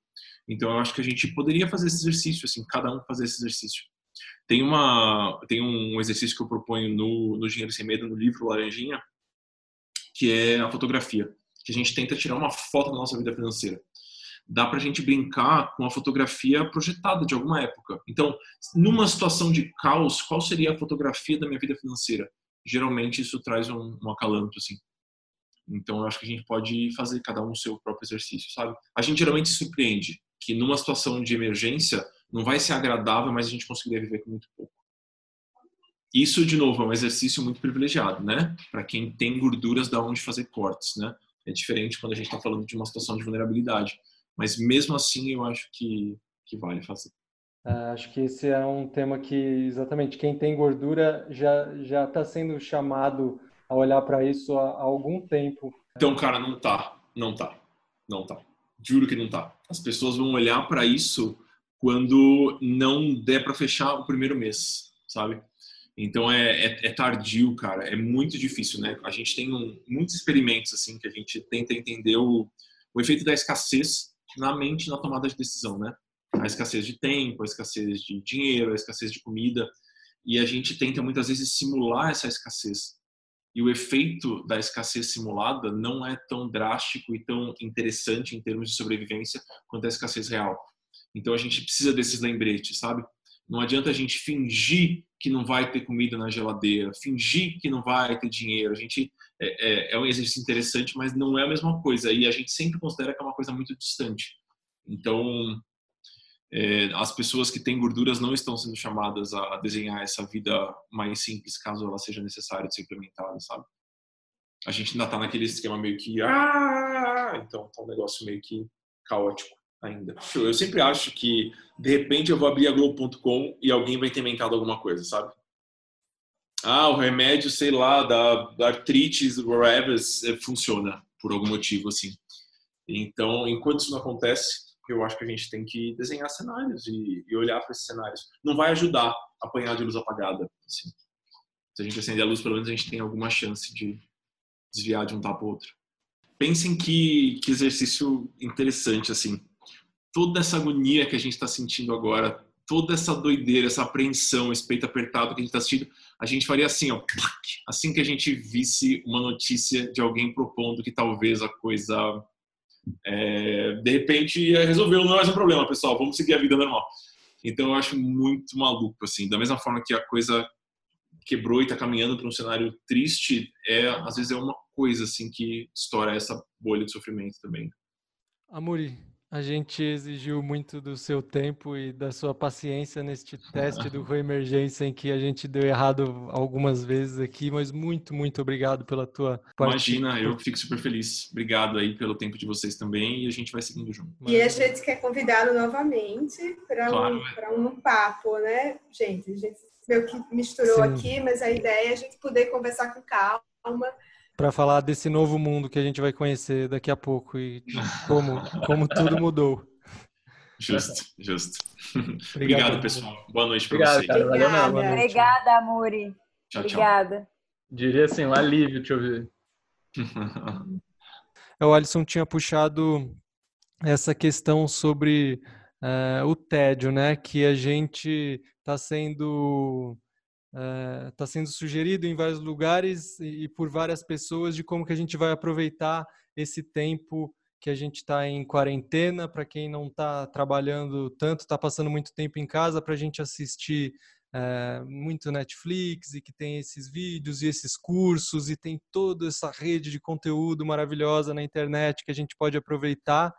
Então eu acho que a gente poderia fazer esse exercício, assim, cada um fazer esse exercício. Tem uma tem um exercício que eu proponho no no Dinheiro sem Medo, no livro Laranjinha, que é a fotografia, que a gente tenta tirar uma foto da nossa vida financeira. Dá para a gente brincar com a fotografia projetada de alguma época. Então, numa situação de caos, qual seria a fotografia da minha vida financeira? Geralmente isso traz um, um acalanto, assim. Então, eu acho que a gente pode fazer cada um o seu próprio exercício, sabe? A gente geralmente se surpreende que numa situação de emergência não vai ser agradável, mas a gente conseguiria viver com muito pouco. Isso, de novo, é um exercício muito privilegiado, né? Para quem tem gorduras da onde fazer cortes, né? É diferente quando a gente está falando de uma situação de vulnerabilidade. Mas mesmo assim, eu acho que, que vale fazer. É, acho que esse é um tema que, exatamente, quem tem gordura já já está sendo chamado a olhar para isso há, há algum tempo. Então, cara, não tá, não tá, não tá. Juro que não tá. As pessoas vão olhar para isso quando não der para fechar o primeiro mês, sabe? Então é, é, é, tardio, cara. É muito difícil, né? A gente tem um, muitos experimentos assim que a gente tenta entender o, o efeito da escassez na mente na tomada de decisão, né? A escassez de tempo, a escassez de dinheiro, a escassez de comida, e a gente tenta muitas vezes simular essa escassez e o efeito da escassez simulada não é tão drástico e tão interessante em termos de sobrevivência quanto a escassez real. Então a gente precisa desses lembretes, sabe? Não adianta a gente fingir que não vai ter comida na geladeira, fingir que não vai ter dinheiro. A gente é, é, é um exercício interessante, mas não é a mesma coisa. E a gente sempre considera que é uma coisa muito distante. Então é, as pessoas que têm gorduras não estão sendo chamadas a desenhar essa vida mais simples, caso ela seja necessária de ser implementada, sabe? A gente ainda está naquele esquema meio que ah! então tá um negócio meio que caótico ainda. Eu sempre acho que de repente eu vou abrir a Globo.com e alguém vai ter inventado alguma coisa, sabe? Ah, o remédio, sei lá, da, artrite, whatever, é, funciona por algum motivo assim. Então, enquanto isso não acontece, eu acho que a gente tem que desenhar cenários e, e olhar para esses cenários. Não vai ajudar apanhar de luz apagada. Assim. Se a gente acender a luz, pelo menos a gente tem alguma chance de desviar de um para outro. Pensem que, que exercício interessante, assim. Toda essa agonia que a gente está sentindo agora, toda essa doideira, essa apreensão, esse peito apertado que a gente está sentindo, a gente faria assim, ó, assim que a gente visse uma notícia de alguém propondo que talvez a coisa é, de repente resolveu, não é mais um problema, pessoal, vamos seguir a vida normal. Então eu acho muito maluco, assim, da mesma forma que a coisa quebrou e está caminhando para um cenário triste, é às vezes é uma coisa assim que estoura essa bolha de sofrimento também. Amori, a gente exigiu muito do seu tempo e da sua paciência neste teste do Rui Emergência em que a gente deu errado algumas vezes aqui, mas muito, muito obrigado pela tua Imagina, eu fico super feliz. Obrigado aí pelo tempo de vocês também e a gente vai seguindo junto. E a gente quer convidá-lo novamente para claro, um, um papo, né, gente? A gente meio que misturou Sim. aqui, mas a ideia é a gente poder conversar com calma para falar desse novo mundo que a gente vai conhecer daqui a pouco e como, como tudo mudou. Justo, justo. Obrigado, Obrigado pessoal. Boa noite para vocês. Cara, Obrigada, valeu Obrigada, Amori. Tchau, Obrigada. Tchau. Diria assim, um alívio te ouvir. (laughs) o Alisson tinha puxado essa questão sobre uh, o tédio, né? Que a gente está sendo está eh, sendo sugerido em vários lugares e, por várias pessoas de como que a gente vai aproveitar esse tempo que a gente está em quarentena, para quem não está trabalhando tanto, está passando muito tempo em casa, para a gente assistir é, muito Netflix e que tem esses vídeos e esses cursos e tem toda essa rede de conteúdo maravilhosa na internet que a gente pode aproveitar.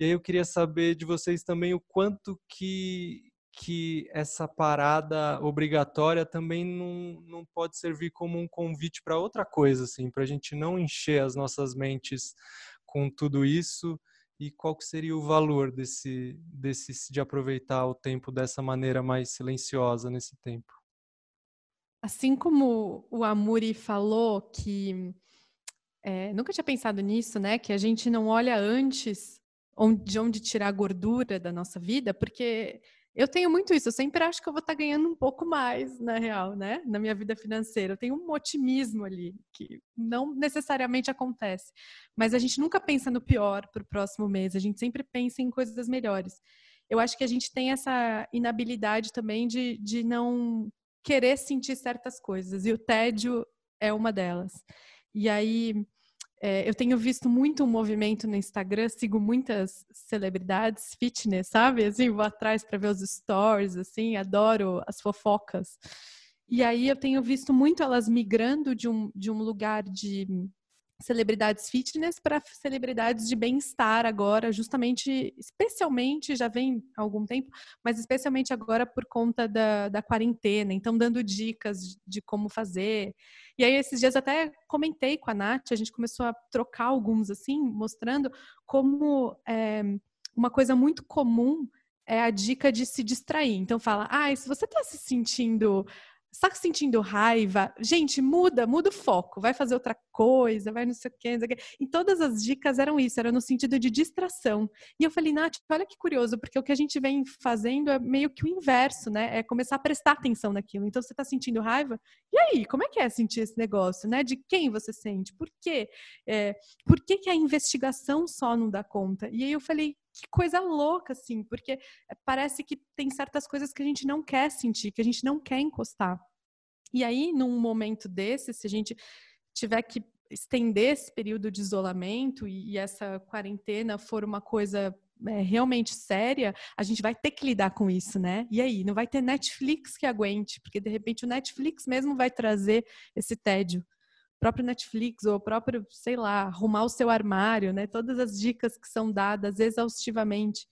E aí eu queria saber de vocês também o quanto que que essa parada obrigatória também não, não pode servir como um convite para outra coisa, assim, para a gente não encher as nossas mentes com tudo isso e qual que seria o valor desse, desse de aproveitar o tempo dessa maneira mais silenciosa nesse tempo? Assim como o Amuri falou que é, nunca tinha pensado nisso, né? Que a gente não olha antes de onde tirar a gordura da nossa vida, porque eu tenho muito isso, eu sempre acho que eu vou estar ganhando um pouco mais, na real, né? Na minha vida financeira. Eu tenho um otimismo ali, que não necessariamente acontece. Mas a gente nunca pensa no pior para o próximo mês, a gente sempre pensa em coisas melhores. Eu acho que a gente tem essa inabilidade também de, de não querer sentir certas coisas, e o tédio é uma delas. E aí, é, eu tenho visto muito um movimento no Instagram, sigo muitas celebridades fitness, sabe? Assim, vou atrás para ver os stories, assim, adoro as fofocas. E aí eu tenho visto muito elas migrando de um, de um lugar de celebridades fitness para celebridades de bem-estar agora, justamente, especialmente, já vem há algum tempo, mas especialmente agora por conta da, da quarentena, então dando dicas de como fazer. E aí, esses dias até comentei com a Nath, a gente começou a trocar alguns assim, mostrando como é, uma coisa muito comum é a dica de se distrair. Então fala, ah, se você está se sentindo está sentindo raiva? Gente, muda, muda o foco, vai fazer outra coisa, vai não sei o quê. E todas as dicas eram isso, era no sentido de distração. E eu falei, Nath, olha que curioso, porque o que a gente vem fazendo é meio que o inverso, né? É começar a prestar atenção naquilo. Então, você está sentindo raiva? E aí, como é que é sentir esse negócio, né? De quem você sente? Por quê? É, por que, que a investigação só não dá conta? E aí eu falei, que coisa louca, assim, porque parece que tem certas coisas que a gente não quer sentir, que a gente não quer encostar. E aí, num momento desse, se a gente tiver que estender esse período de isolamento e, e essa quarentena for uma coisa é, realmente séria, a gente vai ter que lidar com isso, né? E aí, não vai ter Netflix que aguente, porque de repente o Netflix mesmo vai trazer esse tédio próprio Netflix ou o próprio, sei lá, arrumar o seu armário, né? Todas as dicas que são dadas exaustivamente.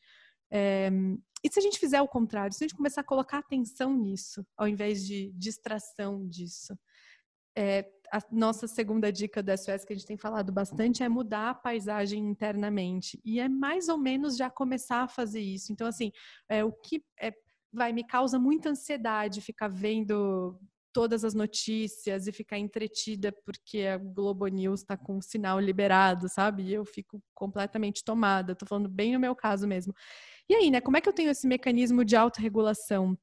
É, e se a gente fizer o contrário, se a gente começar a colocar atenção nisso, ao invés de distração disso? É, a nossa segunda dica do SOS que a gente tem falado bastante é mudar a paisagem internamente. E é mais ou menos já começar a fazer isso. Então, assim, é, o que é, vai me causa muita ansiedade ficar vendo todas as notícias e ficar entretida porque a Globo News está com o sinal liberado, sabe? E eu fico completamente tomada. Estou falando bem no meu caso mesmo. E aí, né? Como é que eu tenho esse mecanismo de autorregulação?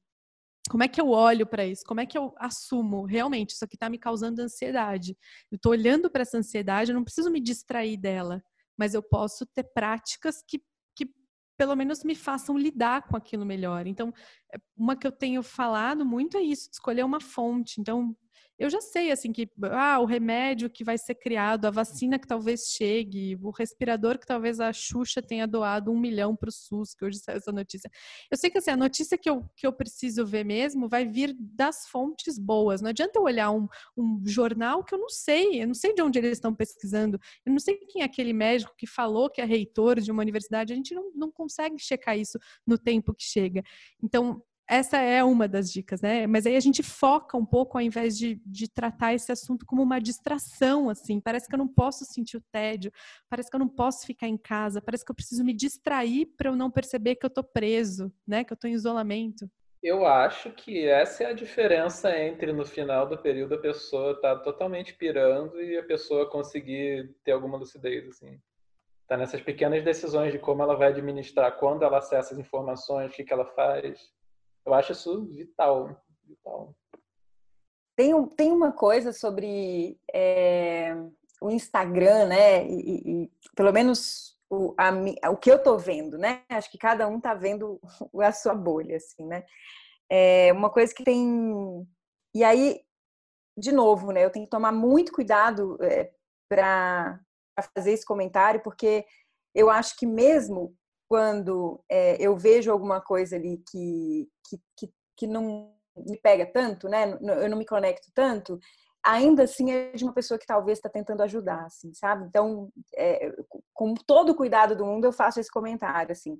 Como é que eu olho para isso? Como é que eu assumo realmente isso aqui está me causando ansiedade? Eu estou olhando para essa ansiedade, eu não preciso me distrair dela, mas eu posso ter práticas que pelo menos me façam lidar com aquilo melhor. Então, é, uma que eu tenho falado muito é isso, escolher uma fonte. Então, eu já sei assim que ah, o remédio que vai ser criado, a vacina que talvez chegue, o respirador que talvez a Xuxa tenha doado um milhão para o SUS, que hoje (laughs) saiu essa notícia. Eu sei que assim, a notícia que eu, que eu preciso ver mesmo vai vir das fontes boas. Não adianta eu olhar um, um jornal que eu não sei, eu não sei de onde eles estão pesquisando, eu não sei quem é aquele médico que falou que é reitor de uma universidade, a gente não, não consegue checar isso no tempo que chega. Então, essa é uma das dicas, né? Mas aí a gente foca um pouco ao invés de, de tratar esse assunto como uma distração, assim. Parece que eu não posso sentir o tédio, parece que eu não posso ficar em casa, parece que eu preciso me distrair para eu não perceber que eu estou preso, né? Que eu estou em isolamento. Eu acho que essa é a diferença entre no final do período a pessoa estar tá totalmente pirando e a pessoa conseguir ter alguma lucidez, assim. Tá nessas pequenas decisões de como ela vai administrar, quando ela acessa as informações, o que, que ela faz eu acho isso vital. vital. Tem, tem uma coisa sobre é, o Instagram, né? E, e, pelo menos o, a, o que eu tô vendo, né? Acho que cada um tá vendo (laughs) a sua bolha, assim, né? É uma coisa que tem. E aí, de novo, né? Eu tenho que tomar muito cuidado é, para fazer esse comentário, porque eu acho que mesmo quando é, eu vejo alguma coisa ali que, que, que, que não me pega tanto, né? Eu não me conecto tanto, ainda assim é de uma pessoa que talvez está tentando ajudar, assim, sabe? Então, é, com todo o cuidado do mundo, eu faço esse comentário, assim.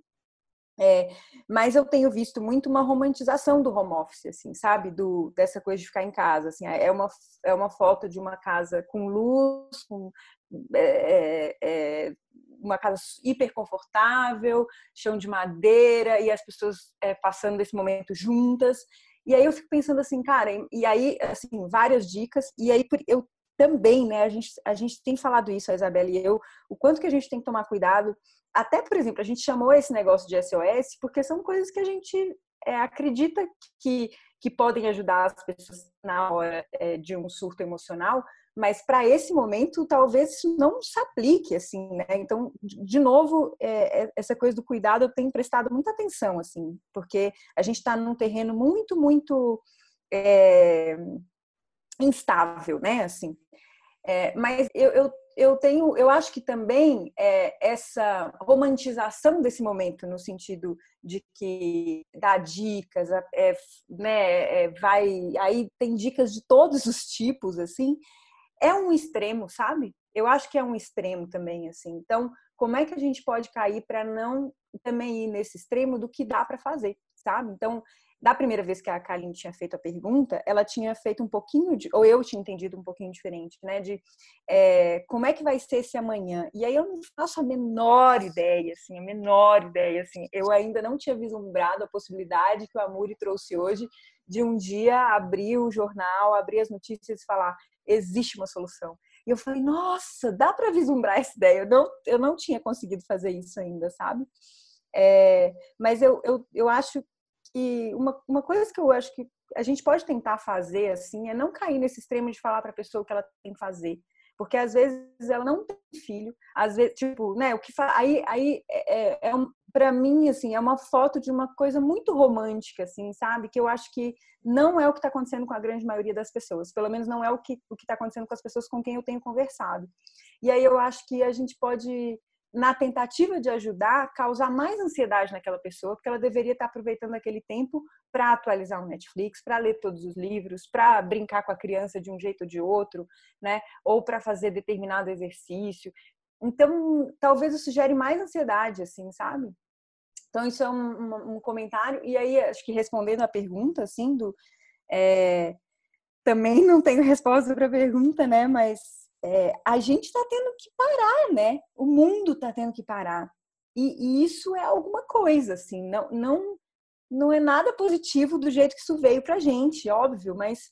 É, mas eu tenho visto muito uma romantização do home office, assim, sabe? Do, dessa coisa de ficar em casa, assim. É uma, é uma foto de uma casa com luz, com é, é, é uma casa hiper confortável, chão de madeira e as pessoas é, passando esse momento juntas. E aí eu fico pensando assim, cara, e aí, assim, várias dicas. E aí eu também, né, a gente, a gente tem falado isso, a Isabela e eu, o quanto que a gente tem que tomar cuidado. Até, por exemplo, a gente chamou esse negócio de SOS porque são coisas que a gente é, acredita que, que podem ajudar as pessoas na hora é, de um surto emocional, mas para esse momento talvez isso não se aplique assim né? Então de novo é, é, essa coisa do cuidado eu tenho prestado muita atenção assim porque a gente está num terreno muito muito é, instável né assim. É, mas eu, eu, eu tenho eu acho que também é, essa romantização desse momento no sentido de que dá dicas é, né vai aí tem dicas de todos os tipos assim é um extremo, sabe? Eu acho que é um extremo também, assim. Então, como é que a gente pode cair para não também ir nesse extremo do que dá para fazer, sabe? Então, da primeira vez que a Kaline tinha feito a pergunta, ela tinha feito um pouquinho de, ou eu tinha entendido um pouquinho diferente, né? De é, como é que vai ser esse amanhã? E aí eu não faço a menor ideia, assim, a menor ideia, assim. Eu ainda não tinha vislumbrado a possibilidade que o Amuri trouxe hoje de um dia abrir o jornal, abrir as notícias e falar existe uma solução. E eu falei, nossa, dá para vislumbrar essa ideia. Eu não, eu não tinha conseguido fazer isso ainda, sabe? É, mas eu, eu, eu acho que uma, uma coisa que eu acho que a gente pode tentar fazer assim é não cair nesse extremo de falar para a pessoa o que ela tem que fazer porque às vezes ela não tem filho, às vezes, tipo, né, o que aí aí é, é um, para mim assim, é uma foto de uma coisa muito romântica assim, sabe? Que eu acho que não é o que está acontecendo com a grande maioria das pessoas, pelo menos não é o que o está acontecendo com as pessoas com quem eu tenho conversado. E aí eu acho que a gente pode na tentativa de ajudar, causar mais ansiedade naquela pessoa, porque ela deveria estar aproveitando aquele tempo para atualizar o Netflix, para ler todos os livros, para brincar com a criança de um jeito ou de outro, né? Ou para fazer determinado exercício. Então, talvez isso gere mais ansiedade, assim, sabe? Então, isso é um, um comentário. E aí, acho que respondendo a pergunta, assim, do. É... Também (laughs) não tenho resposta para a pergunta, né? Mas é, a gente está tendo que parar, né? O mundo está tendo que parar. E, e, isso é alguma coisa, assim, não, não, não é nada positivo do jeito que isso veio para gente, óbvio, mas,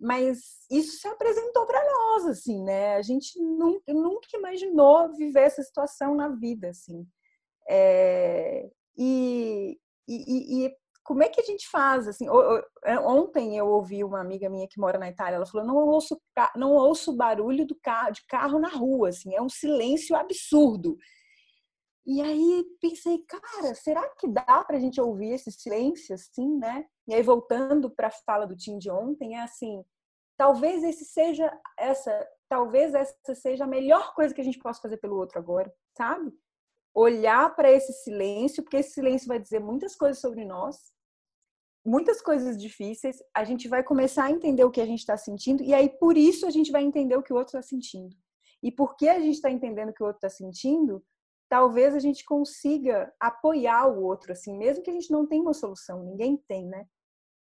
mas isso se apresentou para nós, assim, né? A gente nunca, nunca imaginou viver essa situação na vida, assim. É, e, e, e, como é que a gente faz? Assim, é, ontem eu ouvi uma amiga minha que mora na Itália, ela falou: não ouço, não ouço barulho do carro, de carro na rua, assim, é um silêncio absurdo. E aí pensei, cara, será que dá para a gente ouvir esse silêncio assim, né? E aí voltando para a fala do Tim de ontem, é assim, talvez esse seja essa, talvez essa seja a melhor coisa que a gente possa fazer pelo outro agora, sabe? olhar para esse silêncio, porque esse silêncio vai dizer muitas coisas sobre nós, muitas coisas difíceis. A gente vai começar a entender o que a gente está sentindo, e aí por isso a gente vai entender o que o outro está sentindo. E porque a gente está entendendo o que o outro está sentindo, talvez a gente consiga apoiar o outro, assim, mesmo que a gente não tenha uma solução, ninguém tem, né?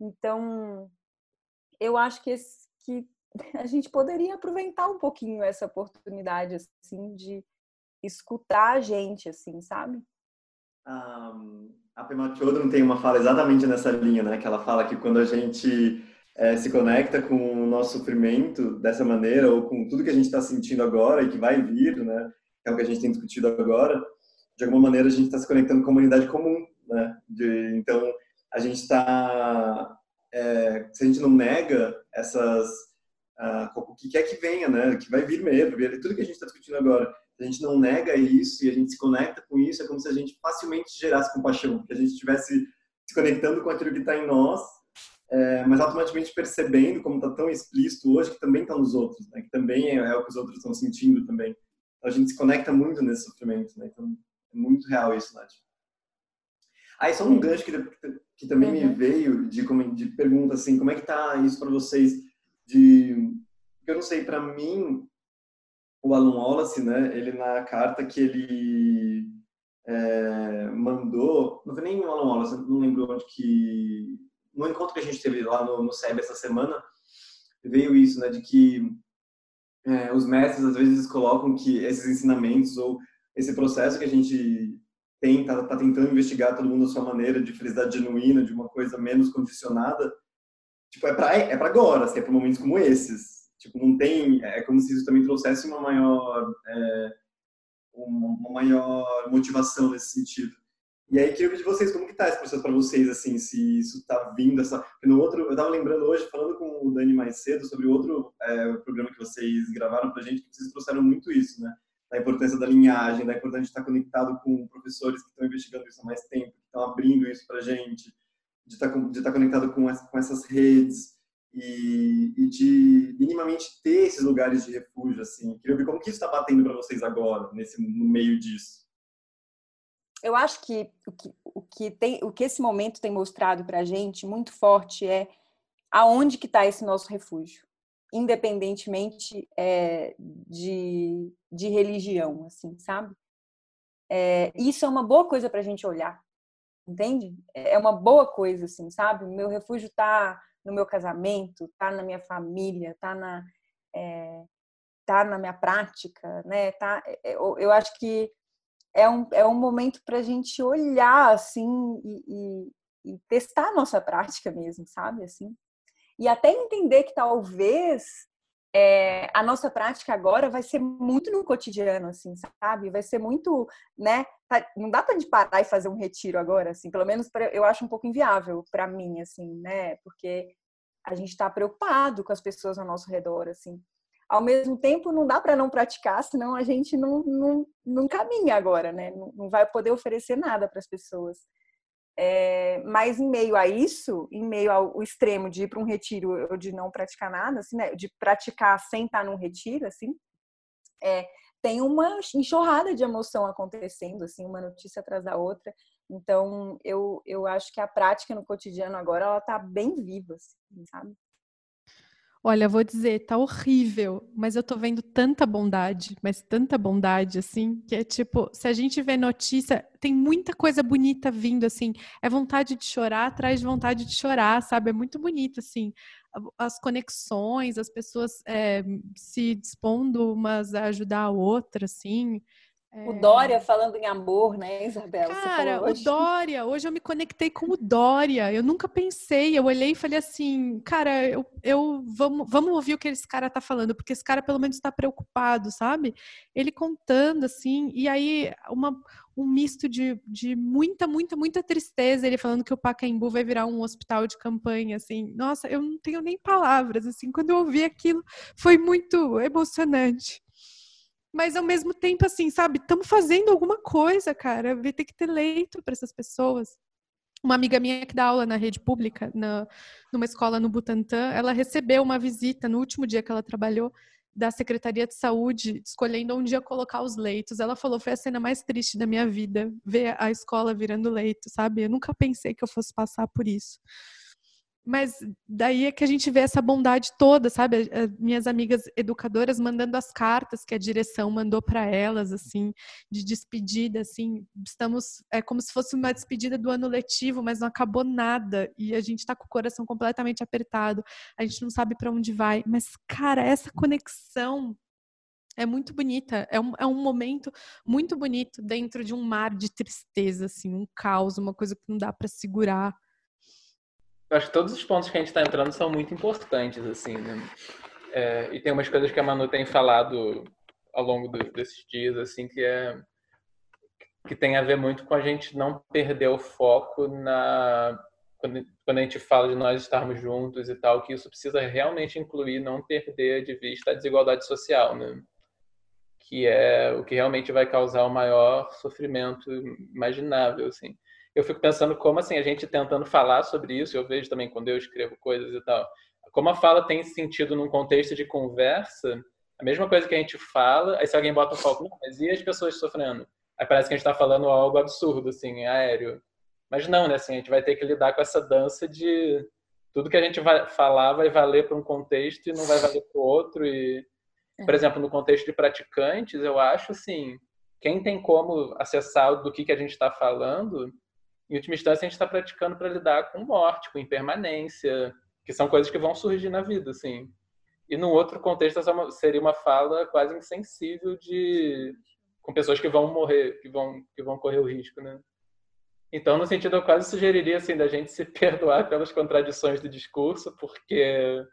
Então, eu acho que, esse, que (laughs) a gente poderia aproveitar um pouquinho essa oportunidade, assim, de escutar a gente, assim, sabe? Um, a Pema Chodron tem uma fala exatamente nessa linha, né? Que ela fala que quando a gente é, se conecta com o nosso sofrimento dessa maneira, ou com tudo que a gente está sentindo agora e que vai vir, né? Que é o que a gente tem discutido agora, de alguma maneira a gente está se conectando com a humanidade comum, né? De, então, a gente está... É, se a gente não nega essas... Uh, o que quer que venha, né? Que vai vir mesmo, tudo que a gente está discutindo agora a gente não nega isso e a gente se conecta com isso, é como se a gente facilmente gerasse compaixão, que a gente estivesse se conectando com aquilo que está em nós, é, mas automaticamente percebendo, como está tão explícito hoje, que também está nos outros, né? que também é, é, o que os outros estão sentindo também. Então, a gente se conecta muito nesse sofrimento, né? então é muito real isso, Nath. Aí só um gancho que, que também uhum. me veio de, de pergunta assim, como é que tá isso para vocês? De, eu não sei, para mim o Alan Wallace, né, ele na carta que ele é, mandou, não foi nem o Alan Wallace, não lembro onde que, no encontro que a gente teve lá no, no SEB essa semana, veio isso, né, de que é, os mestres às vezes colocam que esses ensinamentos ou esse processo que a gente tem, tá, tá tentando investigar todo mundo à sua maneira, de felicidade genuína, de uma coisa menos condicionada, tipo, é para é para agora, assim, é para momentos como esses. Tipo, não tem, é como se isso também trouxesse uma maior, é, uma maior motivação nesse sentido. E aí queria pedir de vocês como que tá esse processo para vocês, assim, se isso tá vindo essa... No outro, eu tava lembrando hoje, falando com o Dani mais cedo, sobre outro é, programa que vocês gravaram pra gente, que vocês trouxeram muito isso, né? Da importância da linhagem, da importância de estar conectado com professores que estão investigando isso há mais tempo, que estão abrindo isso pra gente, de estar, de estar conectado com, com essas redes e, e, de minimamente ter esses lugares de refúgio, assim. Queria ver como que isso está batendo para vocês agora, nesse, no meio disso eu acho que o que, o que, tem, o que esse momento tem mostrado para a gente muito forte é aonde que está esse nosso refúgio, independentemente é, de, de religião, assim, sabe? É, isso é uma boa coisa para a gente olhar, entende? É uma boa coisa, assim, sabe? O meu refúgio está no meu casamento, está na minha família, está na, é, tá na minha prática, né? Tá, é, eu, eu acho que é um, é um momento para a gente olhar assim e, e, e, testar a nossa (laughs) prática mesmo, sabe? Assim, e até entender que talvez é, a nossa prática agora vai ser muito no cotidiano, assim, sabe? Vai ser muito, né? Tá, não dá para parar e fazer um retiro agora, assim. Pelo menos pra, eu acho um pouco inviável para mim, assim, né? Porque a gente está preocupado com as pessoas ao nosso redor, assim ao mesmo tempo não dá para não praticar, senão a gente não, não, não caminha agora, né? Não, não vai poder oferecer nada para as pessoas. É, mas em meio a isso, em meio ao extremo de ir para um retiro ou de não praticar nada, assim, né? de praticar sem estar num retiro, assim, é, tem uma enxurrada de emoção acontecendo, assim, uma notícia atrás da outra. Então, eu, eu acho que a prática no cotidiano agora, ela está bem viva, assim, sabe? Olha, vou dizer, tá horrível, mas eu tô vendo tanta bondade, mas tanta bondade, assim, que é tipo, se a gente vê notícia, tem muita coisa bonita vindo, assim, é vontade de chorar atrás de vontade de chorar, sabe? É muito bonito, assim, as conexões, as pessoas é, se dispondo umas a ajudar a outra, assim, o Dória falando em amor, né, Isabela? Cara, o (laughs) Dória, hoje eu me conectei com o Dória. Eu nunca pensei, eu olhei e falei assim, cara, eu, eu vamos, vamos ouvir o que esse cara tá falando, porque esse cara pelo menos está preocupado, sabe? Ele contando assim, e aí uma, um misto de, de muita, muita, muita tristeza, ele falando que o Pacaembu vai virar um hospital de campanha, assim. Nossa, eu não tenho nem palavras, assim. Quando eu ouvi aquilo, foi muito emocionante. Mas ao mesmo tempo, assim, sabe, estamos fazendo alguma coisa, cara. Vai ter que ter leito para essas pessoas. Uma amiga minha que dá aula na rede pública, na, numa escola no Butantã, ela recebeu uma visita no último dia que ela trabalhou da Secretaria de Saúde, escolhendo onde ia colocar os leitos. Ela falou: foi a cena mais triste da minha vida, ver a escola virando leito, sabe? Eu nunca pensei que eu fosse passar por isso. Mas daí é que a gente vê essa bondade toda, sabe? Minhas amigas educadoras mandando as cartas que a direção mandou para elas, assim, de despedida, assim. Estamos, é como se fosse uma despedida do ano letivo, mas não acabou nada. E a gente está com o coração completamente apertado. A gente não sabe para onde vai. Mas, cara, essa conexão é muito bonita. É um, é um momento muito bonito dentro de um mar de tristeza, assim, um caos, uma coisa que não dá para segurar. Eu acho que todos os pontos que a gente está entrando são muito importantes, assim, né? É, e tem umas coisas que a Manu tem falado ao longo do, desses dias, assim, que é que tem a ver muito com a gente não perder o foco na quando, quando a gente fala de nós estarmos juntos e tal, que isso precisa realmente incluir não perder de vista a desigualdade social, né? Que é o que realmente vai causar o maior sofrimento imaginável, assim eu fico pensando como assim a gente tentando falar sobre isso, eu vejo também quando eu escrevo coisas e tal, como a fala tem sentido num contexto de conversa, a mesma coisa que a gente fala, aí se alguém bota um foco, mas e as pessoas sofrendo? Aí parece que a gente está falando algo absurdo, assim, aéreo. Mas não, né? Assim, a gente vai ter que lidar com essa dança de tudo que a gente vai falar vai valer para um contexto e não vai valer para o outro. E, por é. exemplo, no contexto de praticantes, eu acho assim, quem tem como acessar do que, que a gente está falando, em última instância, a gente está praticando para lidar com morte, com impermanência, que são coisas que vão surgir na vida, assim. E no outro contexto, seria uma fala quase insensível de com pessoas que vão morrer, que vão, que vão correr o risco, né? Então, no sentido, eu quase sugeriria assim da gente se (laughs) perdoar pelas contradições do discurso, porque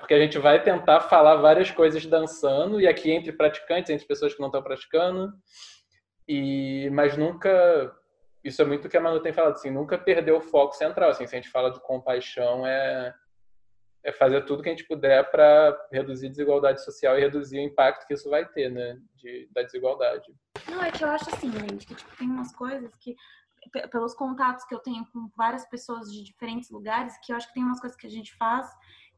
porque a gente vai tentar falar várias coisas dançando e aqui entre praticantes, entre pessoas que não estão praticando, e mas nunca isso é muito o que a Manu tem falado assim, nunca perder o foco central, assim, se a gente fala de compaixão é é fazer tudo que a gente puder para reduzir a desigualdade social e reduzir o impacto que isso vai ter, né, de, da desigualdade. Não, é que eu acho assim, gente, que tipo, tem umas coisas que, pelos contatos que eu tenho com várias pessoas de diferentes lugares, que eu acho que tem umas coisas que a gente faz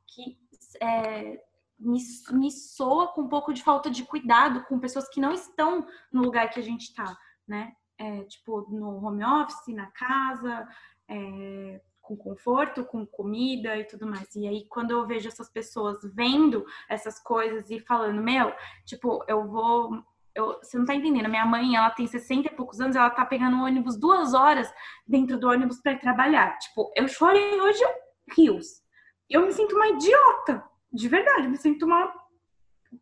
que é, me, me soa com um pouco de falta de cuidado com pessoas que não estão no lugar que a gente está, né? É, tipo, no home office, na casa, é, com conforto, com comida e tudo mais. E aí, quando eu vejo essas pessoas vendo essas coisas e falando, meu, tipo, eu vou. Eu, você não tá entendendo, minha mãe, ela tem 60 e poucos anos, ela tá pegando um ônibus duas horas dentro do ônibus para trabalhar. Tipo, eu chorei hoje rios. Eu me sinto uma idiota, de verdade, eu me sinto uma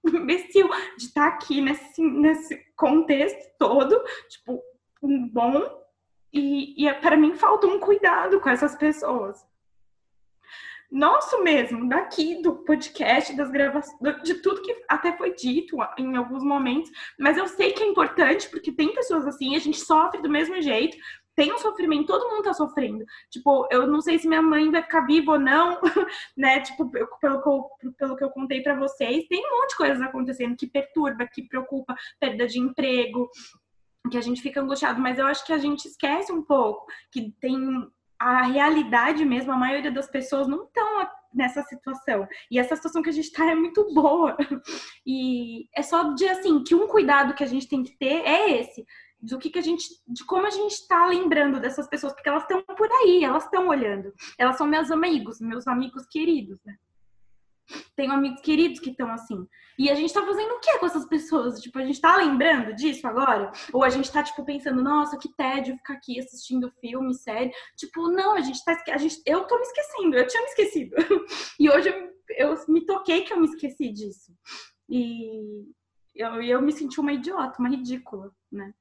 (laughs) imbecil de estar tá aqui nesse, nesse contexto todo, tipo, bom e, e para mim falta um cuidado com essas pessoas. Nosso mesmo, daqui do podcast, das gravações, de tudo que até foi dito em alguns momentos, mas eu sei que é importante porque tem pessoas assim, a gente sofre do mesmo jeito, tem um sofrimento, todo mundo tá sofrendo. Tipo, eu não sei se minha mãe vai ficar viva ou não, (laughs) né? Tipo, pelo que eu, pelo que eu contei para vocês, tem um monte de coisas acontecendo que perturba, que preocupa, perda de emprego, que a gente fica angustiado, mas eu acho que a gente esquece um pouco que tem a realidade mesmo, a maioria das pessoas não estão nessa situação. E essa situação que a gente está é muito boa. (laughs) E é só de assim, que um cuidado que a gente tem que ter é esse, do que, que a gente, de como a gente está lembrando dessas pessoas, porque elas estão por aí, elas estão olhando. Elas são meus amigos, meus amigos queridos, né? Tenho amigos queridos que estão assim. E a gente tá fazendo o que com essas pessoas? Tipo, a gente tá lembrando disso agora? Ou a gente tá, tipo, pensando, nossa, que tédio ficar aqui assistindo filme, série. Tipo, não, a gente tá. A gente, eu tô me esquecendo, eu tinha me esquecido. (laughs) e hoje eu, eu me toquei que eu me esqueci disso. E eu, eu me senti uma idiota, uma ridícula, né?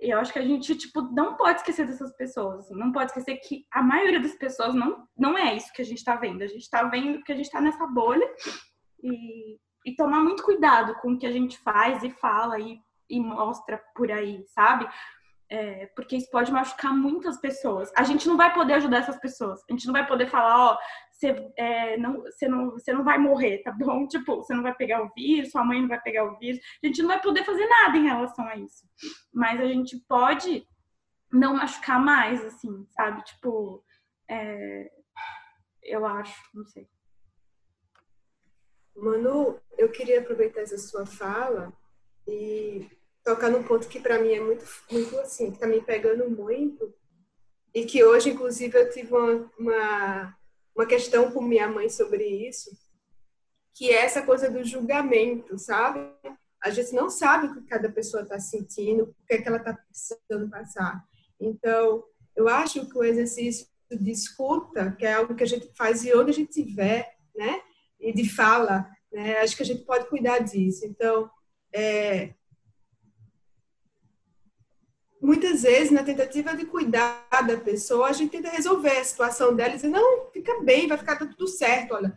E eu acho que a gente, tipo, não pode esquecer dessas pessoas. Assim, não pode esquecer que a maioria das pessoas não, não é isso que a gente tá vendo. A gente tá vendo que a gente tá nessa bolha e, e tomar muito cuidado com o que a gente faz e fala e, e mostra por aí, sabe? É, porque isso pode machucar muitas pessoas. A gente não vai poder ajudar essas pessoas. A gente não vai poder falar, ó, você, é, não, você, não, você não vai morrer, tá bom? (laughs) Tipo, você não vai pegar o vírus, sua mãe não vai pegar o vírus. A gente não vai poder fazer nada em relação a isso. Mas a gente pode não machucar mais, assim, sabe? Tipo, é, eu acho, não sei. Manu, eu queria aproveitar essa sua fala e tocar num ponto que para mim é muito, muito assim, que tá me pegando muito e que hoje, inclusive, eu tive uma, uma, uma questão com minha mãe sobre isso, que é essa coisa do julgamento, sabe? A gente não sabe o que cada pessoa está sentindo, o que, é que ela está precisando passar. Então, eu acho que o exercício de escuta, que é algo que a gente faz e onde a gente estiver, né? E de fala, né? Acho que a gente pode cuidar disso. Então, é, muitas vezes, na tentativa de cuidar da pessoa, a gente tenta resolver a situação dela e dizer, não, fica bem, vai ficar tudo certo. Olha,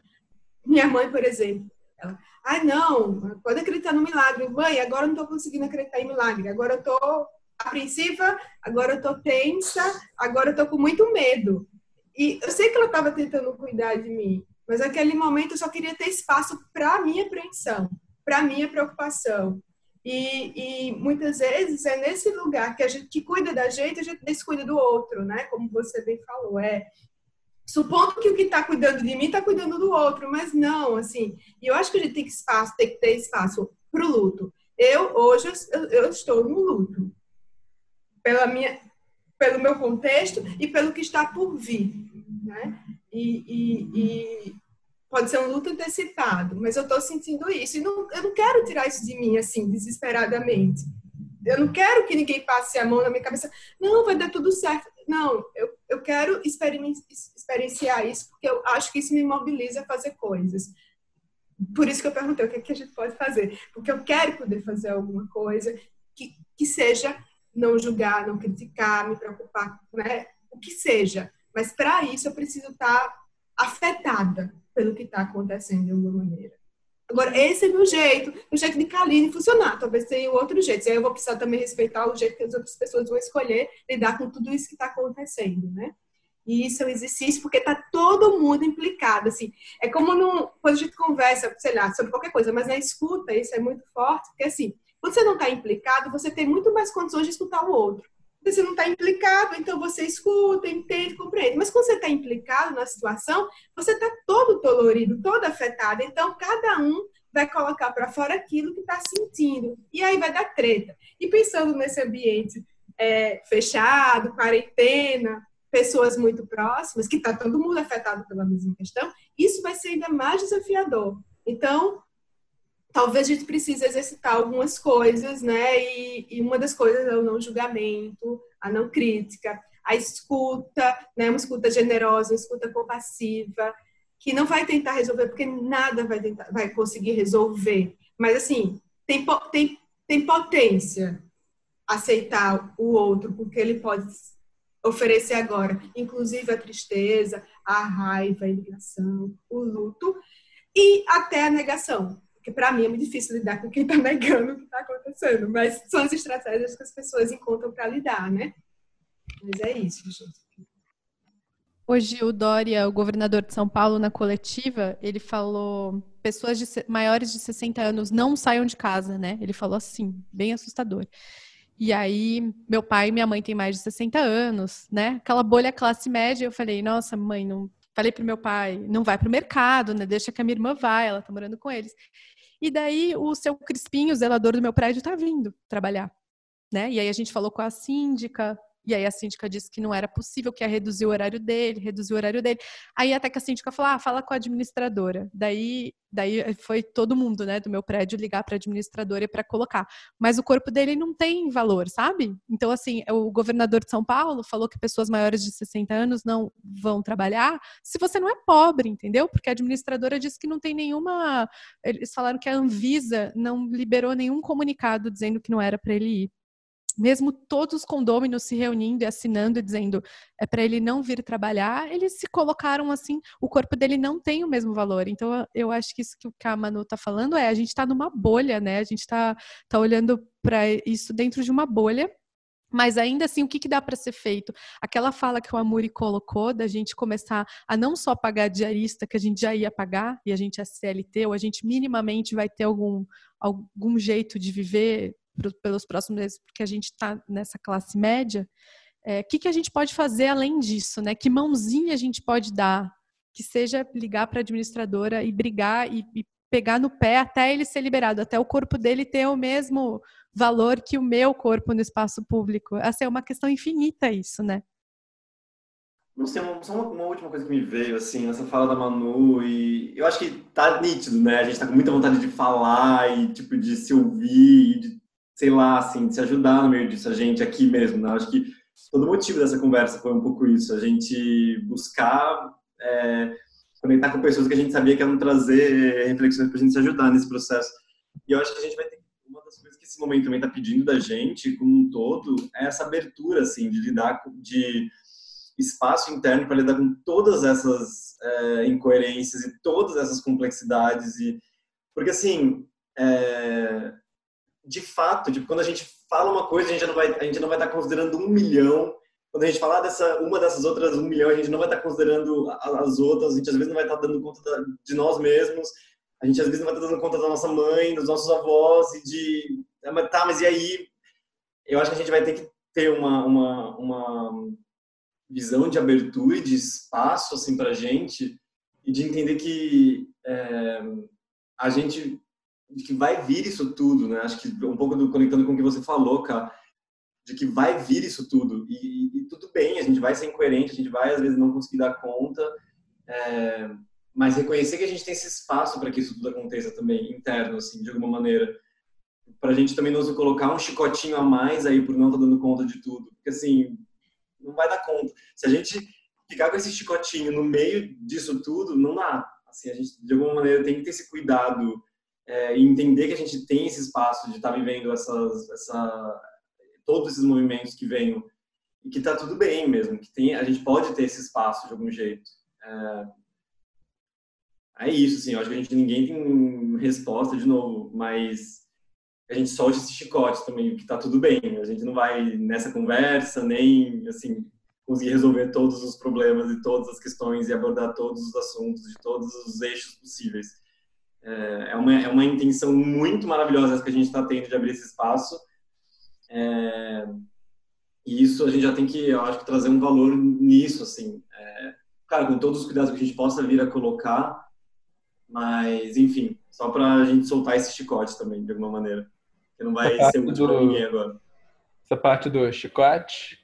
minha mãe, por exemplo, ela, ah, não, pode acreditar no milagre. Mãe, agora eu não estou conseguindo acreditar em milagre. Agora eu estou apreensiva, agora eu estou tensa, agora eu estou com muito medo. E eu sei que ela estava tentando cuidar de mim, mas naquele momento eu só queria ter espaço para a minha apreensão, para a minha preocupação. E, e, muitas vezes é nesse lugar que a gente que cuida da gente, a gente descuida do outro, né? Como você bem falou, é supondo que o que está cuidando de mim está cuidando do outro, mas não, assim. E eu acho que a gente tem que espaço, tem que ter espaço para o luto. Eu hoje eu, eu, estou no luto pela minha, pelo meu contexto e pelo que está por vir, né? E, e, e pode ser um luto antecipado, mas eu estou sentindo isso. E não, eu não quero tirar isso de mim, assim, desesperadamente. Eu não quero que ninguém passe a mão na minha cabeça. Não, vai dar tudo certo. Não, eu, eu quero experienciar isso, porque eu acho que isso me mobiliza a fazer coisas. por isso que eu perguntei o que, é que a gente pode fazer. Porque eu quero poder fazer alguma coisa que, que seja não julgar, não criticar, me preocupar, né? O que seja. Mas para isso eu preciso estar afetada pelo que está acontecendo de alguma maneira. Agora, esse é meu jeito, o jeito de Kaline funcionar. Talvez tenha outro jeito. E aí eu vou precisar também respeitar o jeito que as outras pessoas vão escolher lidar com tudo isso que está acontecendo, né? E isso é um exercício porque está todo mundo implicado, assim. É como no, quando a gente conversa, sei lá, sobre qualquer coisa, mas na escuta isso é muito forte, porque assim, quando você não está implicado, você tem muito mais condições de escutar o outro. Você não está implicado, então você escuta, entende, compreende. Mas quando você está implicado na situação, você está todo dolorido, todo afetado. Então, cada um vai colocar para fora aquilo que está sentindo. E aí vai dar treta. E pensando nesse ambiente é, fechado, quarentena, pessoas muito próximas, que está todo mundo afetado pela mesma questão, isso vai ser ainda mais desafiador. Então, talvez a gente precise exercitar algumas coisas, né? E, e, uma das coisas é o não julgamento, a não crítica, a escuta, né? Uma escuta generosa, uma escuta compassiva, que não vai tentar resolver, porque nada vai, tentar, vai conseguir resolver. Mas, assim, tem, tem, tem potência aceitar o outro, porque ele pode oferecer agora, inclusive a tristeza, a raiva, a indignação, o luto e até a negação. Para mim é muito difícil lidar com quem está negando o que está acontecendo, mas são as estratégias que as pessoas encontram para lidar, né? Mas é isso, gente. Hoje o Dória, o governador de São Paulo, na coletiva, ele falou: pessoas de, maiores de 60 anos não saiam de casa, né? Ele falou assim, bem assustador. E aí, meu pai e minha mãe têm mais de 60 anos, né? Aquela bolha classe média. Eu falei, nossa, mãe, não. Falei pro meu pai, não vai pro mercado, né? Deixa que a minha irmã vai, ela tá morando com eles. E daí, o seu Crispim, o zelador do meu prédio, tá vindo trabalhar, né? E aí a gente falou com a síndica, e aí a síndica disse que não era possível, que ia reduzir o horário dele, reduzir o horário dele. Aí até que a síndica falou: ah, fala com a administradora. Daí, daí foi todo mundo, né, do meu prédio ligar para a administradora para colocar. Mas o corpo dele não tem valor, sabe? Então, assim, o governador de São Paulo falou que pessoas maiores de 60 anos não vão trabalhar se você não é pobre, entendeu? Porque a administradora disse que não tem nenhuma. Eles falaram que a Anvisa não liberou nenhum comunicado dizendo que não era para ele ir mesmo todos os condôminos se reunindo e assinando e dizendo é para ele não vir trabalhar, eles se colocaram assim, o corpo dele não tem o mesmo valor. Então eu acho que isso que a Manu está falando é a gente está numa bolha, né? A gente está tá olhando para isso dentro de uma bolha. Mas ainda assim, o que, que dá para ser feito? Aquela fala que o Amuri colocou da gente começar a não só pagar diarista, que a gente já ia pagar, e a gente é CLT, ou a gente minimamente vai ter algum, algum jeito de viver pelos próximos meses, porque a gente está nessa classe média, o é, que, que a gente pode fazer além disso, né? Que mãozinha a gente pode dar? Que seja ligar para a administradora e brigar e, e, pegar no pé até ele ser liberado, até o corpo dele ter o mesmo valor que o meu corpo no espaço público. Essa é uma questão infinita isso, né? Não sei, só uma, uma, última coisa que me veio, assim, essa fala da Manu, e eu acho que tá nítido, né? A gente tá com muita vontade de falar e, tipo, de se ouvir, de sei lá, assim, se ajudar no meio disso, a gente aqui mesmo, né? Acho que todo motivo dessa conversa foi um pouco isso, a gente buscar é, conectar com pessoas que a gente sabia que iam trazer reflexões para a gente se ajudar nesse processo. E eu acho que a gente vai ter uma das coisas que esse momento também está pedindo da gente, como um todo, é essa abertura, assim, de lidar com, de espaço interno para lidar com todas essas é, incoerências e todas essas complexidades e porque assim é, de fato, tipo, quando a gente fala uma coisa, a gente não vai, a gente não vai estar considerando um milhão. Quando a gente falar dessa, uma dessas outras um milhão, a gente não vai estar considerando as outras. A gente às vezes não vai estar dando conta de nós mesmos. A gente às vezes não vai estar dando conta da nossa mãe, dos nossos avós e de, ah, tá, mas e aí? Eu acho que a gente vai ter que ter uma, uma, uma visão de abertura e de espaço assim para gente e de entender que é, a gente de que vai vir isso tudo, né? Acho que um pouco do, conectando com o que você falou, cara, de que vai vir isso tudo. E, e, tudo bem, a gente vai ser incoerente, a gente vai às vezes não conseguir dar conta, é, mas reconhecer que a gente tem esse espaço para que isso tudo aconteça também, interno, assim, de alguma maneira. Para a gente também não colocar um chicotinho a mais aí por não estar tá dando conta de tudo. Porque, assim, não vai dar conta. Se a gente ficar com esse chicotinho no meio disso tudo, não dá Assim, a gente, de alguma maneira, tem que ter esse cuidado é, entender que a gente tem esse espaço de estar tá vivendo essas, essa, todos esses movimentos que vêm e que está tudo bem mesmo, que tem, a gente pode ter esse espaço de algum jeito. É, é isso, assim, eu acho que a gente ninguém tem resposta de novo, mas a gente solte esse chicote também, que tá tudo bem. A gente não vai nessa conversa nem assim conseguir resolver todos os problemas e todas as questões e abordar todos os assuntos de todos os eixos possíveis. É, é uma, é uma intenção muito maravilhosa que a gente está tendo de abrir esse espaço. É, e isso a gente já tem que, eu acho que trazer um valor nisso, assim. É, claro, com todos os cuidados que a gente possa vir a colocar, mas, enfim, só para a gente soltar esse chicote também, de alguma maneira. Que não vai ser útil para ninguém agora. Essa parte do chicote.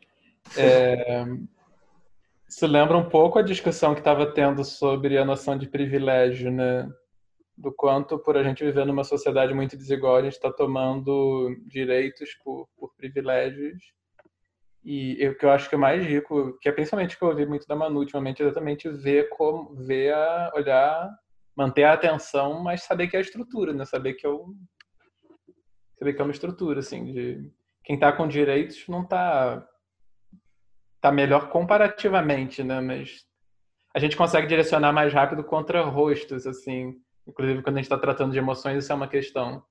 É, isso lembra um pouco a discussão que estava tendo sobre a noção de privilégio, né? Do quanto, por a gente viver numa sociedade muito desigual, a gente está tomando direitos por, por privilégios e o que eu acho que é mais rico, que é principalmente que eu ouvi muito da Manu ultimamente, é exatamente ver como, ver a, olhar manter a atenção, mas saber que é a estrutura, né? Saber que é o saber que é uma estrutura assim de quem está com direitos não está tá melhor comparativamente, né? Mas a gente consegue direcionar mais rápido contra rostos, assim. Inclusive quando a gente está tratando de emoções isso é uma questão.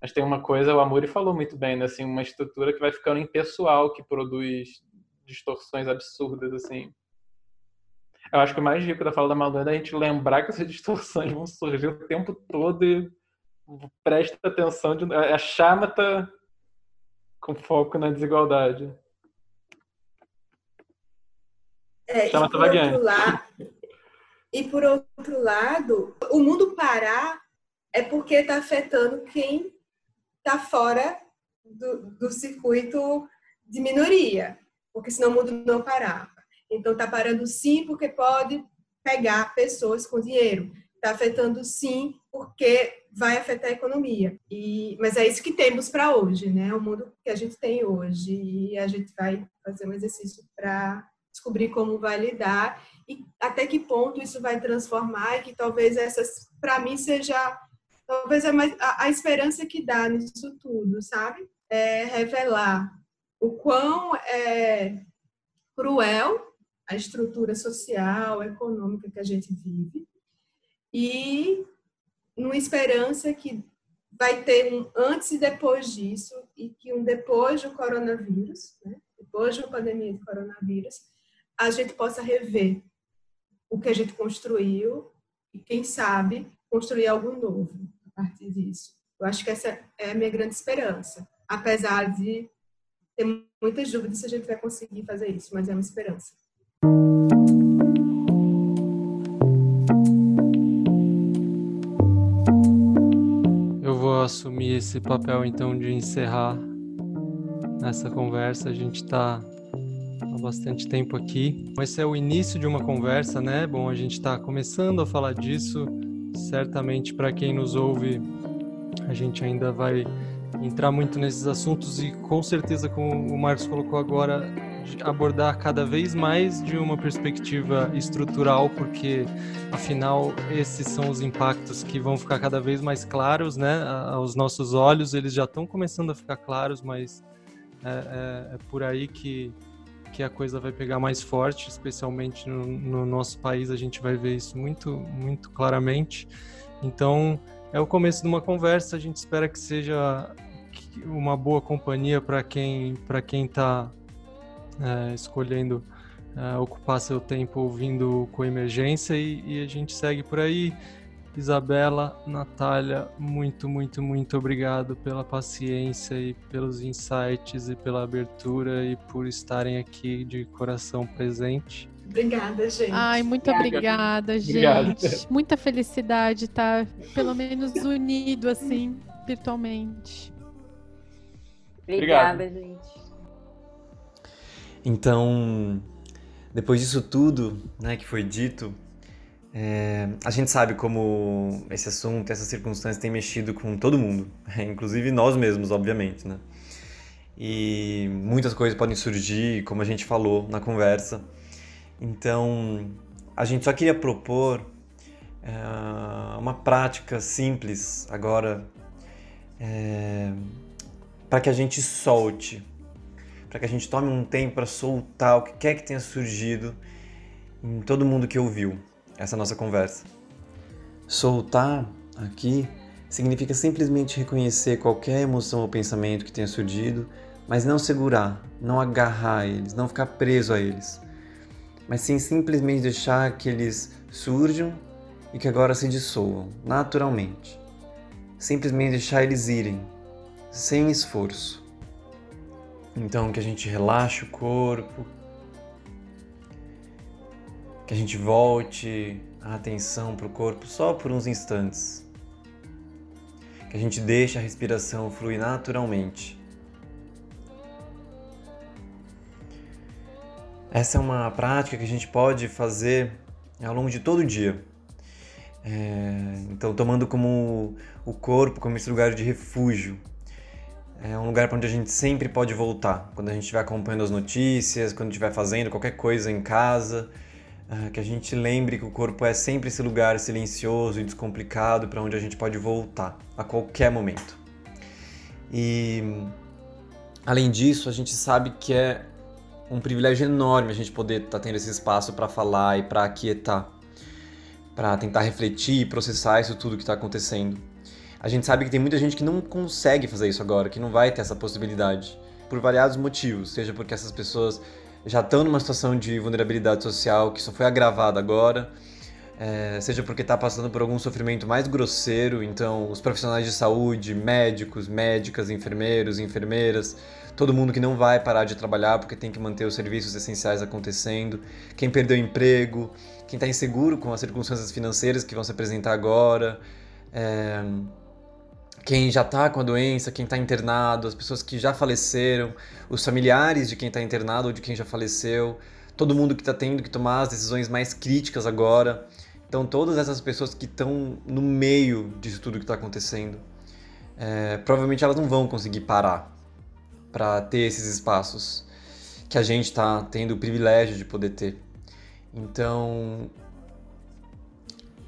Mas tem uma coisa, o Amuri falou muito bem, né? Assim, uma estrutura que vai ficando impessoal, que produz distorções absurdas, assim. Eu acho que o mais rico da fala da Madonna é a gente lembrar que essas (laughs) distorções vão surgir o tempo todo e presta atenção. De... A chama tá com foco na desigualdade. É, chama vagueando. E por outro lado, o mundo parar é porque está afetando quem está fora do, do circuito de minoria, porque senão o mundo não parava. Então, está parando sim porque pode pegar pessoas com dinheiro. Está afetando sim porque vai afetar a economia. E, mas é isso que temos para hoje, né? O mundo que a gente tem hoje. E a gente vai fazer um exercício para descobrir como vai lidar e até que ponto isso vai transformar e que talvez essas, para mim, seja talvez a, a, a, esperança que dá nisso tudo, sabe? É revelar o quão é cruel a estrutura social, econômica que a gente vive, e numa esperança que vai ter um antes e depois disso, e que um depois do coronavírus, né? depois de uma pandemia de coronavírus, a gente possa rever o que a gente construiu e, quem sabe, construir algo novo a partir disso. Eu acho que essa é a minha grande esperança, apesar de ter muitas dúvidas se a gente vai conseguir fazer isso, mas é uma esperança. Eu vou assumir esse papel então de encerrar essa conversa. A gente está há bastante tempo aqui. Esse é o início de uma conversa, né? Bom, a gente está começando a falar disso. Certamente para quem nos ouve, a gente ainda vai entrar muito nesses assuntos e com certeza, como o Marcos colocou agora, abordar cada vez mais de uma perspectiva estrutural, porque afinal esses são os impactos que vão ficar cada vez mais claros, né? Aos nossos olhos, eles já estão começando a ficar claros, mas é, é, é por aí que, que a coisa vai pegar mais forte, especialmente no, no nosso país, a gente vai ver isso muito, muito claramente. Então, é o começo de uma conversa, a gente espera que seja uma boa companhia para quem para quem está é, escolhendo é, ocupar seu tempo ouvindo com emergência e, e, a gente segue por aí. Isabela, Natália, muito, muito, muito obrigado pela paciência e pelos insights e pela abertura e por estarem aqui de coração presente. Obrigada, gente. Ai, muito obrigada, obrigada gente. Muita felicidade estar, tá, pelo menos, unido assim, virtualmente. Obrigada, Obrigado. gente. Então, depois disso tudo né, que foi dito, é, a gente sabe como esse assunto, essas circunstâncias têm mexido com todo mundo, (laughs) inclusive nós mesmos, obviamente, né? E muitas coisas podem surgir, como a gente falou na conversa. Então, a gente só queria propor é uma prática simples agora é, para que a gente solte, para que a gente tome um tempo para soltar o que quer que tenha surgido em todo mundo que ouviu essa nossa conversa. Soltar aqui significa simplesmente reconhecer qualquer emoção ou pensamento que tenha surgido, mas não segurar, não agarrar eles, não ficar preso a eles, mas sim simplesmente deixar que eles surjam e que agora se dissolvam naturalmente. Simplesmente deixar eles irem, sem esforço. Então que a gente relaxe o corpo, que a gente volte a atenção para o corpo só por uns instantes. Que a gente deixe a respiração fluir naturalmente. Essa é uma prática que a gente pode fazer ao longo de todo o dia. É, então, tomando como o corpo como esse lugar de refúgio. É um lugar para onde a gente sempre pode voltar. Quando a gente estiver acompanhando as notícias, quando estiver fazendo qualquer coisa em casa, é, que a gente lembre que o corpo é sempre esse lugar silencioso e descomplicado para onde a gente pode voltar a qualquer momento. E além disso, a gente sabe que é um privilégio enorme a gente poder estar tá tendo esse espaço para falar e para aquietar para tentar refletir e processar isso tudo que está acontecendo. A gente sabe que tem muita gente que não consegue fazer isso agora, que não vai ter essa possibilidade, por variados motivos, seja porque essas pessoas já estão numa situação de vulnerabilidade social que só foi agravada agora, é, seja porque está passando por algum sofrimento mais grosseiro, então os profissionais de saúde, médicos, médicas, enfermeiros, enfermeiras, todo mundo que não vai parar de trabalhar porque tem que manter os serviços essenciais acontecendo, quem perdeu emprego, quem está inseguro com as circunstâncias financeiras que vão se apresentar agora, é, quem já está com a doença, quem está internado, as pessoas que já faleceram, os familiares de quem está internado ou de quem já faleceu, todo mundo que está tendo que tomar as decisões mais críticas agora. Então, todas essas pessoas que estão no meio disso tudo que está acontecendo, é, provavelmente elas não vão conseguir parar para ter esses espaços que a gente está tendo o privilégio de poder ter. Então,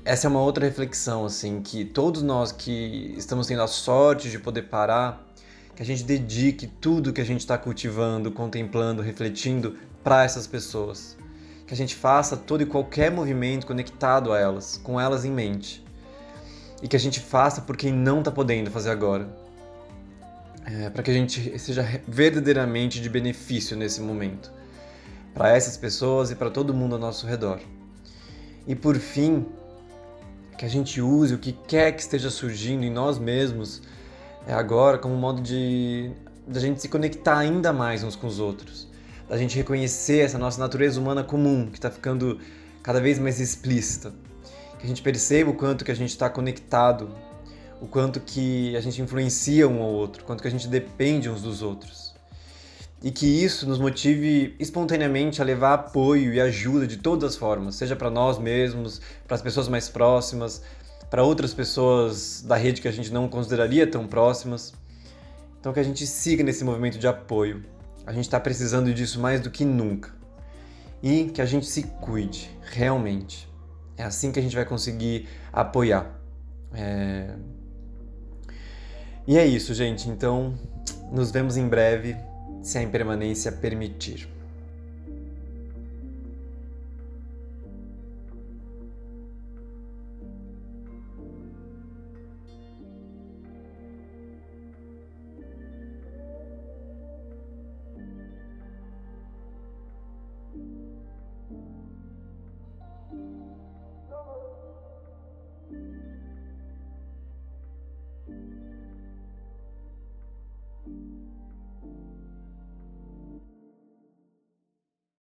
essa é uma outra reflexão, assim, que todos nós que estamos tendo a sorte de poder parar, que a gente dedique tudo que a gente está cultivando, contemplando, refletindo para essas pessoas. Que a gente faça todo e qualquer movimento conectado a elas, com elas em mente. E que a gente faça por quem não está podendo fazer agora. É, para que a gente seja verdadeiramente de benefício nesse momento para essas pessoas e para todo mundo ao nosso redor. E por fim, que a gente use o que quer que esteja surgindo em nós mesmos é agora como um modo de da gente se conectar ainda mais uns com os outros, da gente reconhecer essa nossa natureza humana comum que está ficando cada vez mais explícita, que a gente perceba o quanto que a gente está conectado, o quanto que a gente influencia um ao outro, o quanto que a gente depende uns dos outros e que isso nos motive espontaneamente a levar apoio e ajuda de todas as formas, seja para nós mesmos, para as pessoas mais próximas, para outras pessoas da rede que a gente não consideraria tão próximas. Então que a gente siga nesse movimento de apoio. A gente está precisando disso mais do que nunca. E que a gente se cuide, realmente. É assim que a gente vai conseguir apoiar. É... E é isso, gente. Então, nos vemos em breve se a impermanência permitir.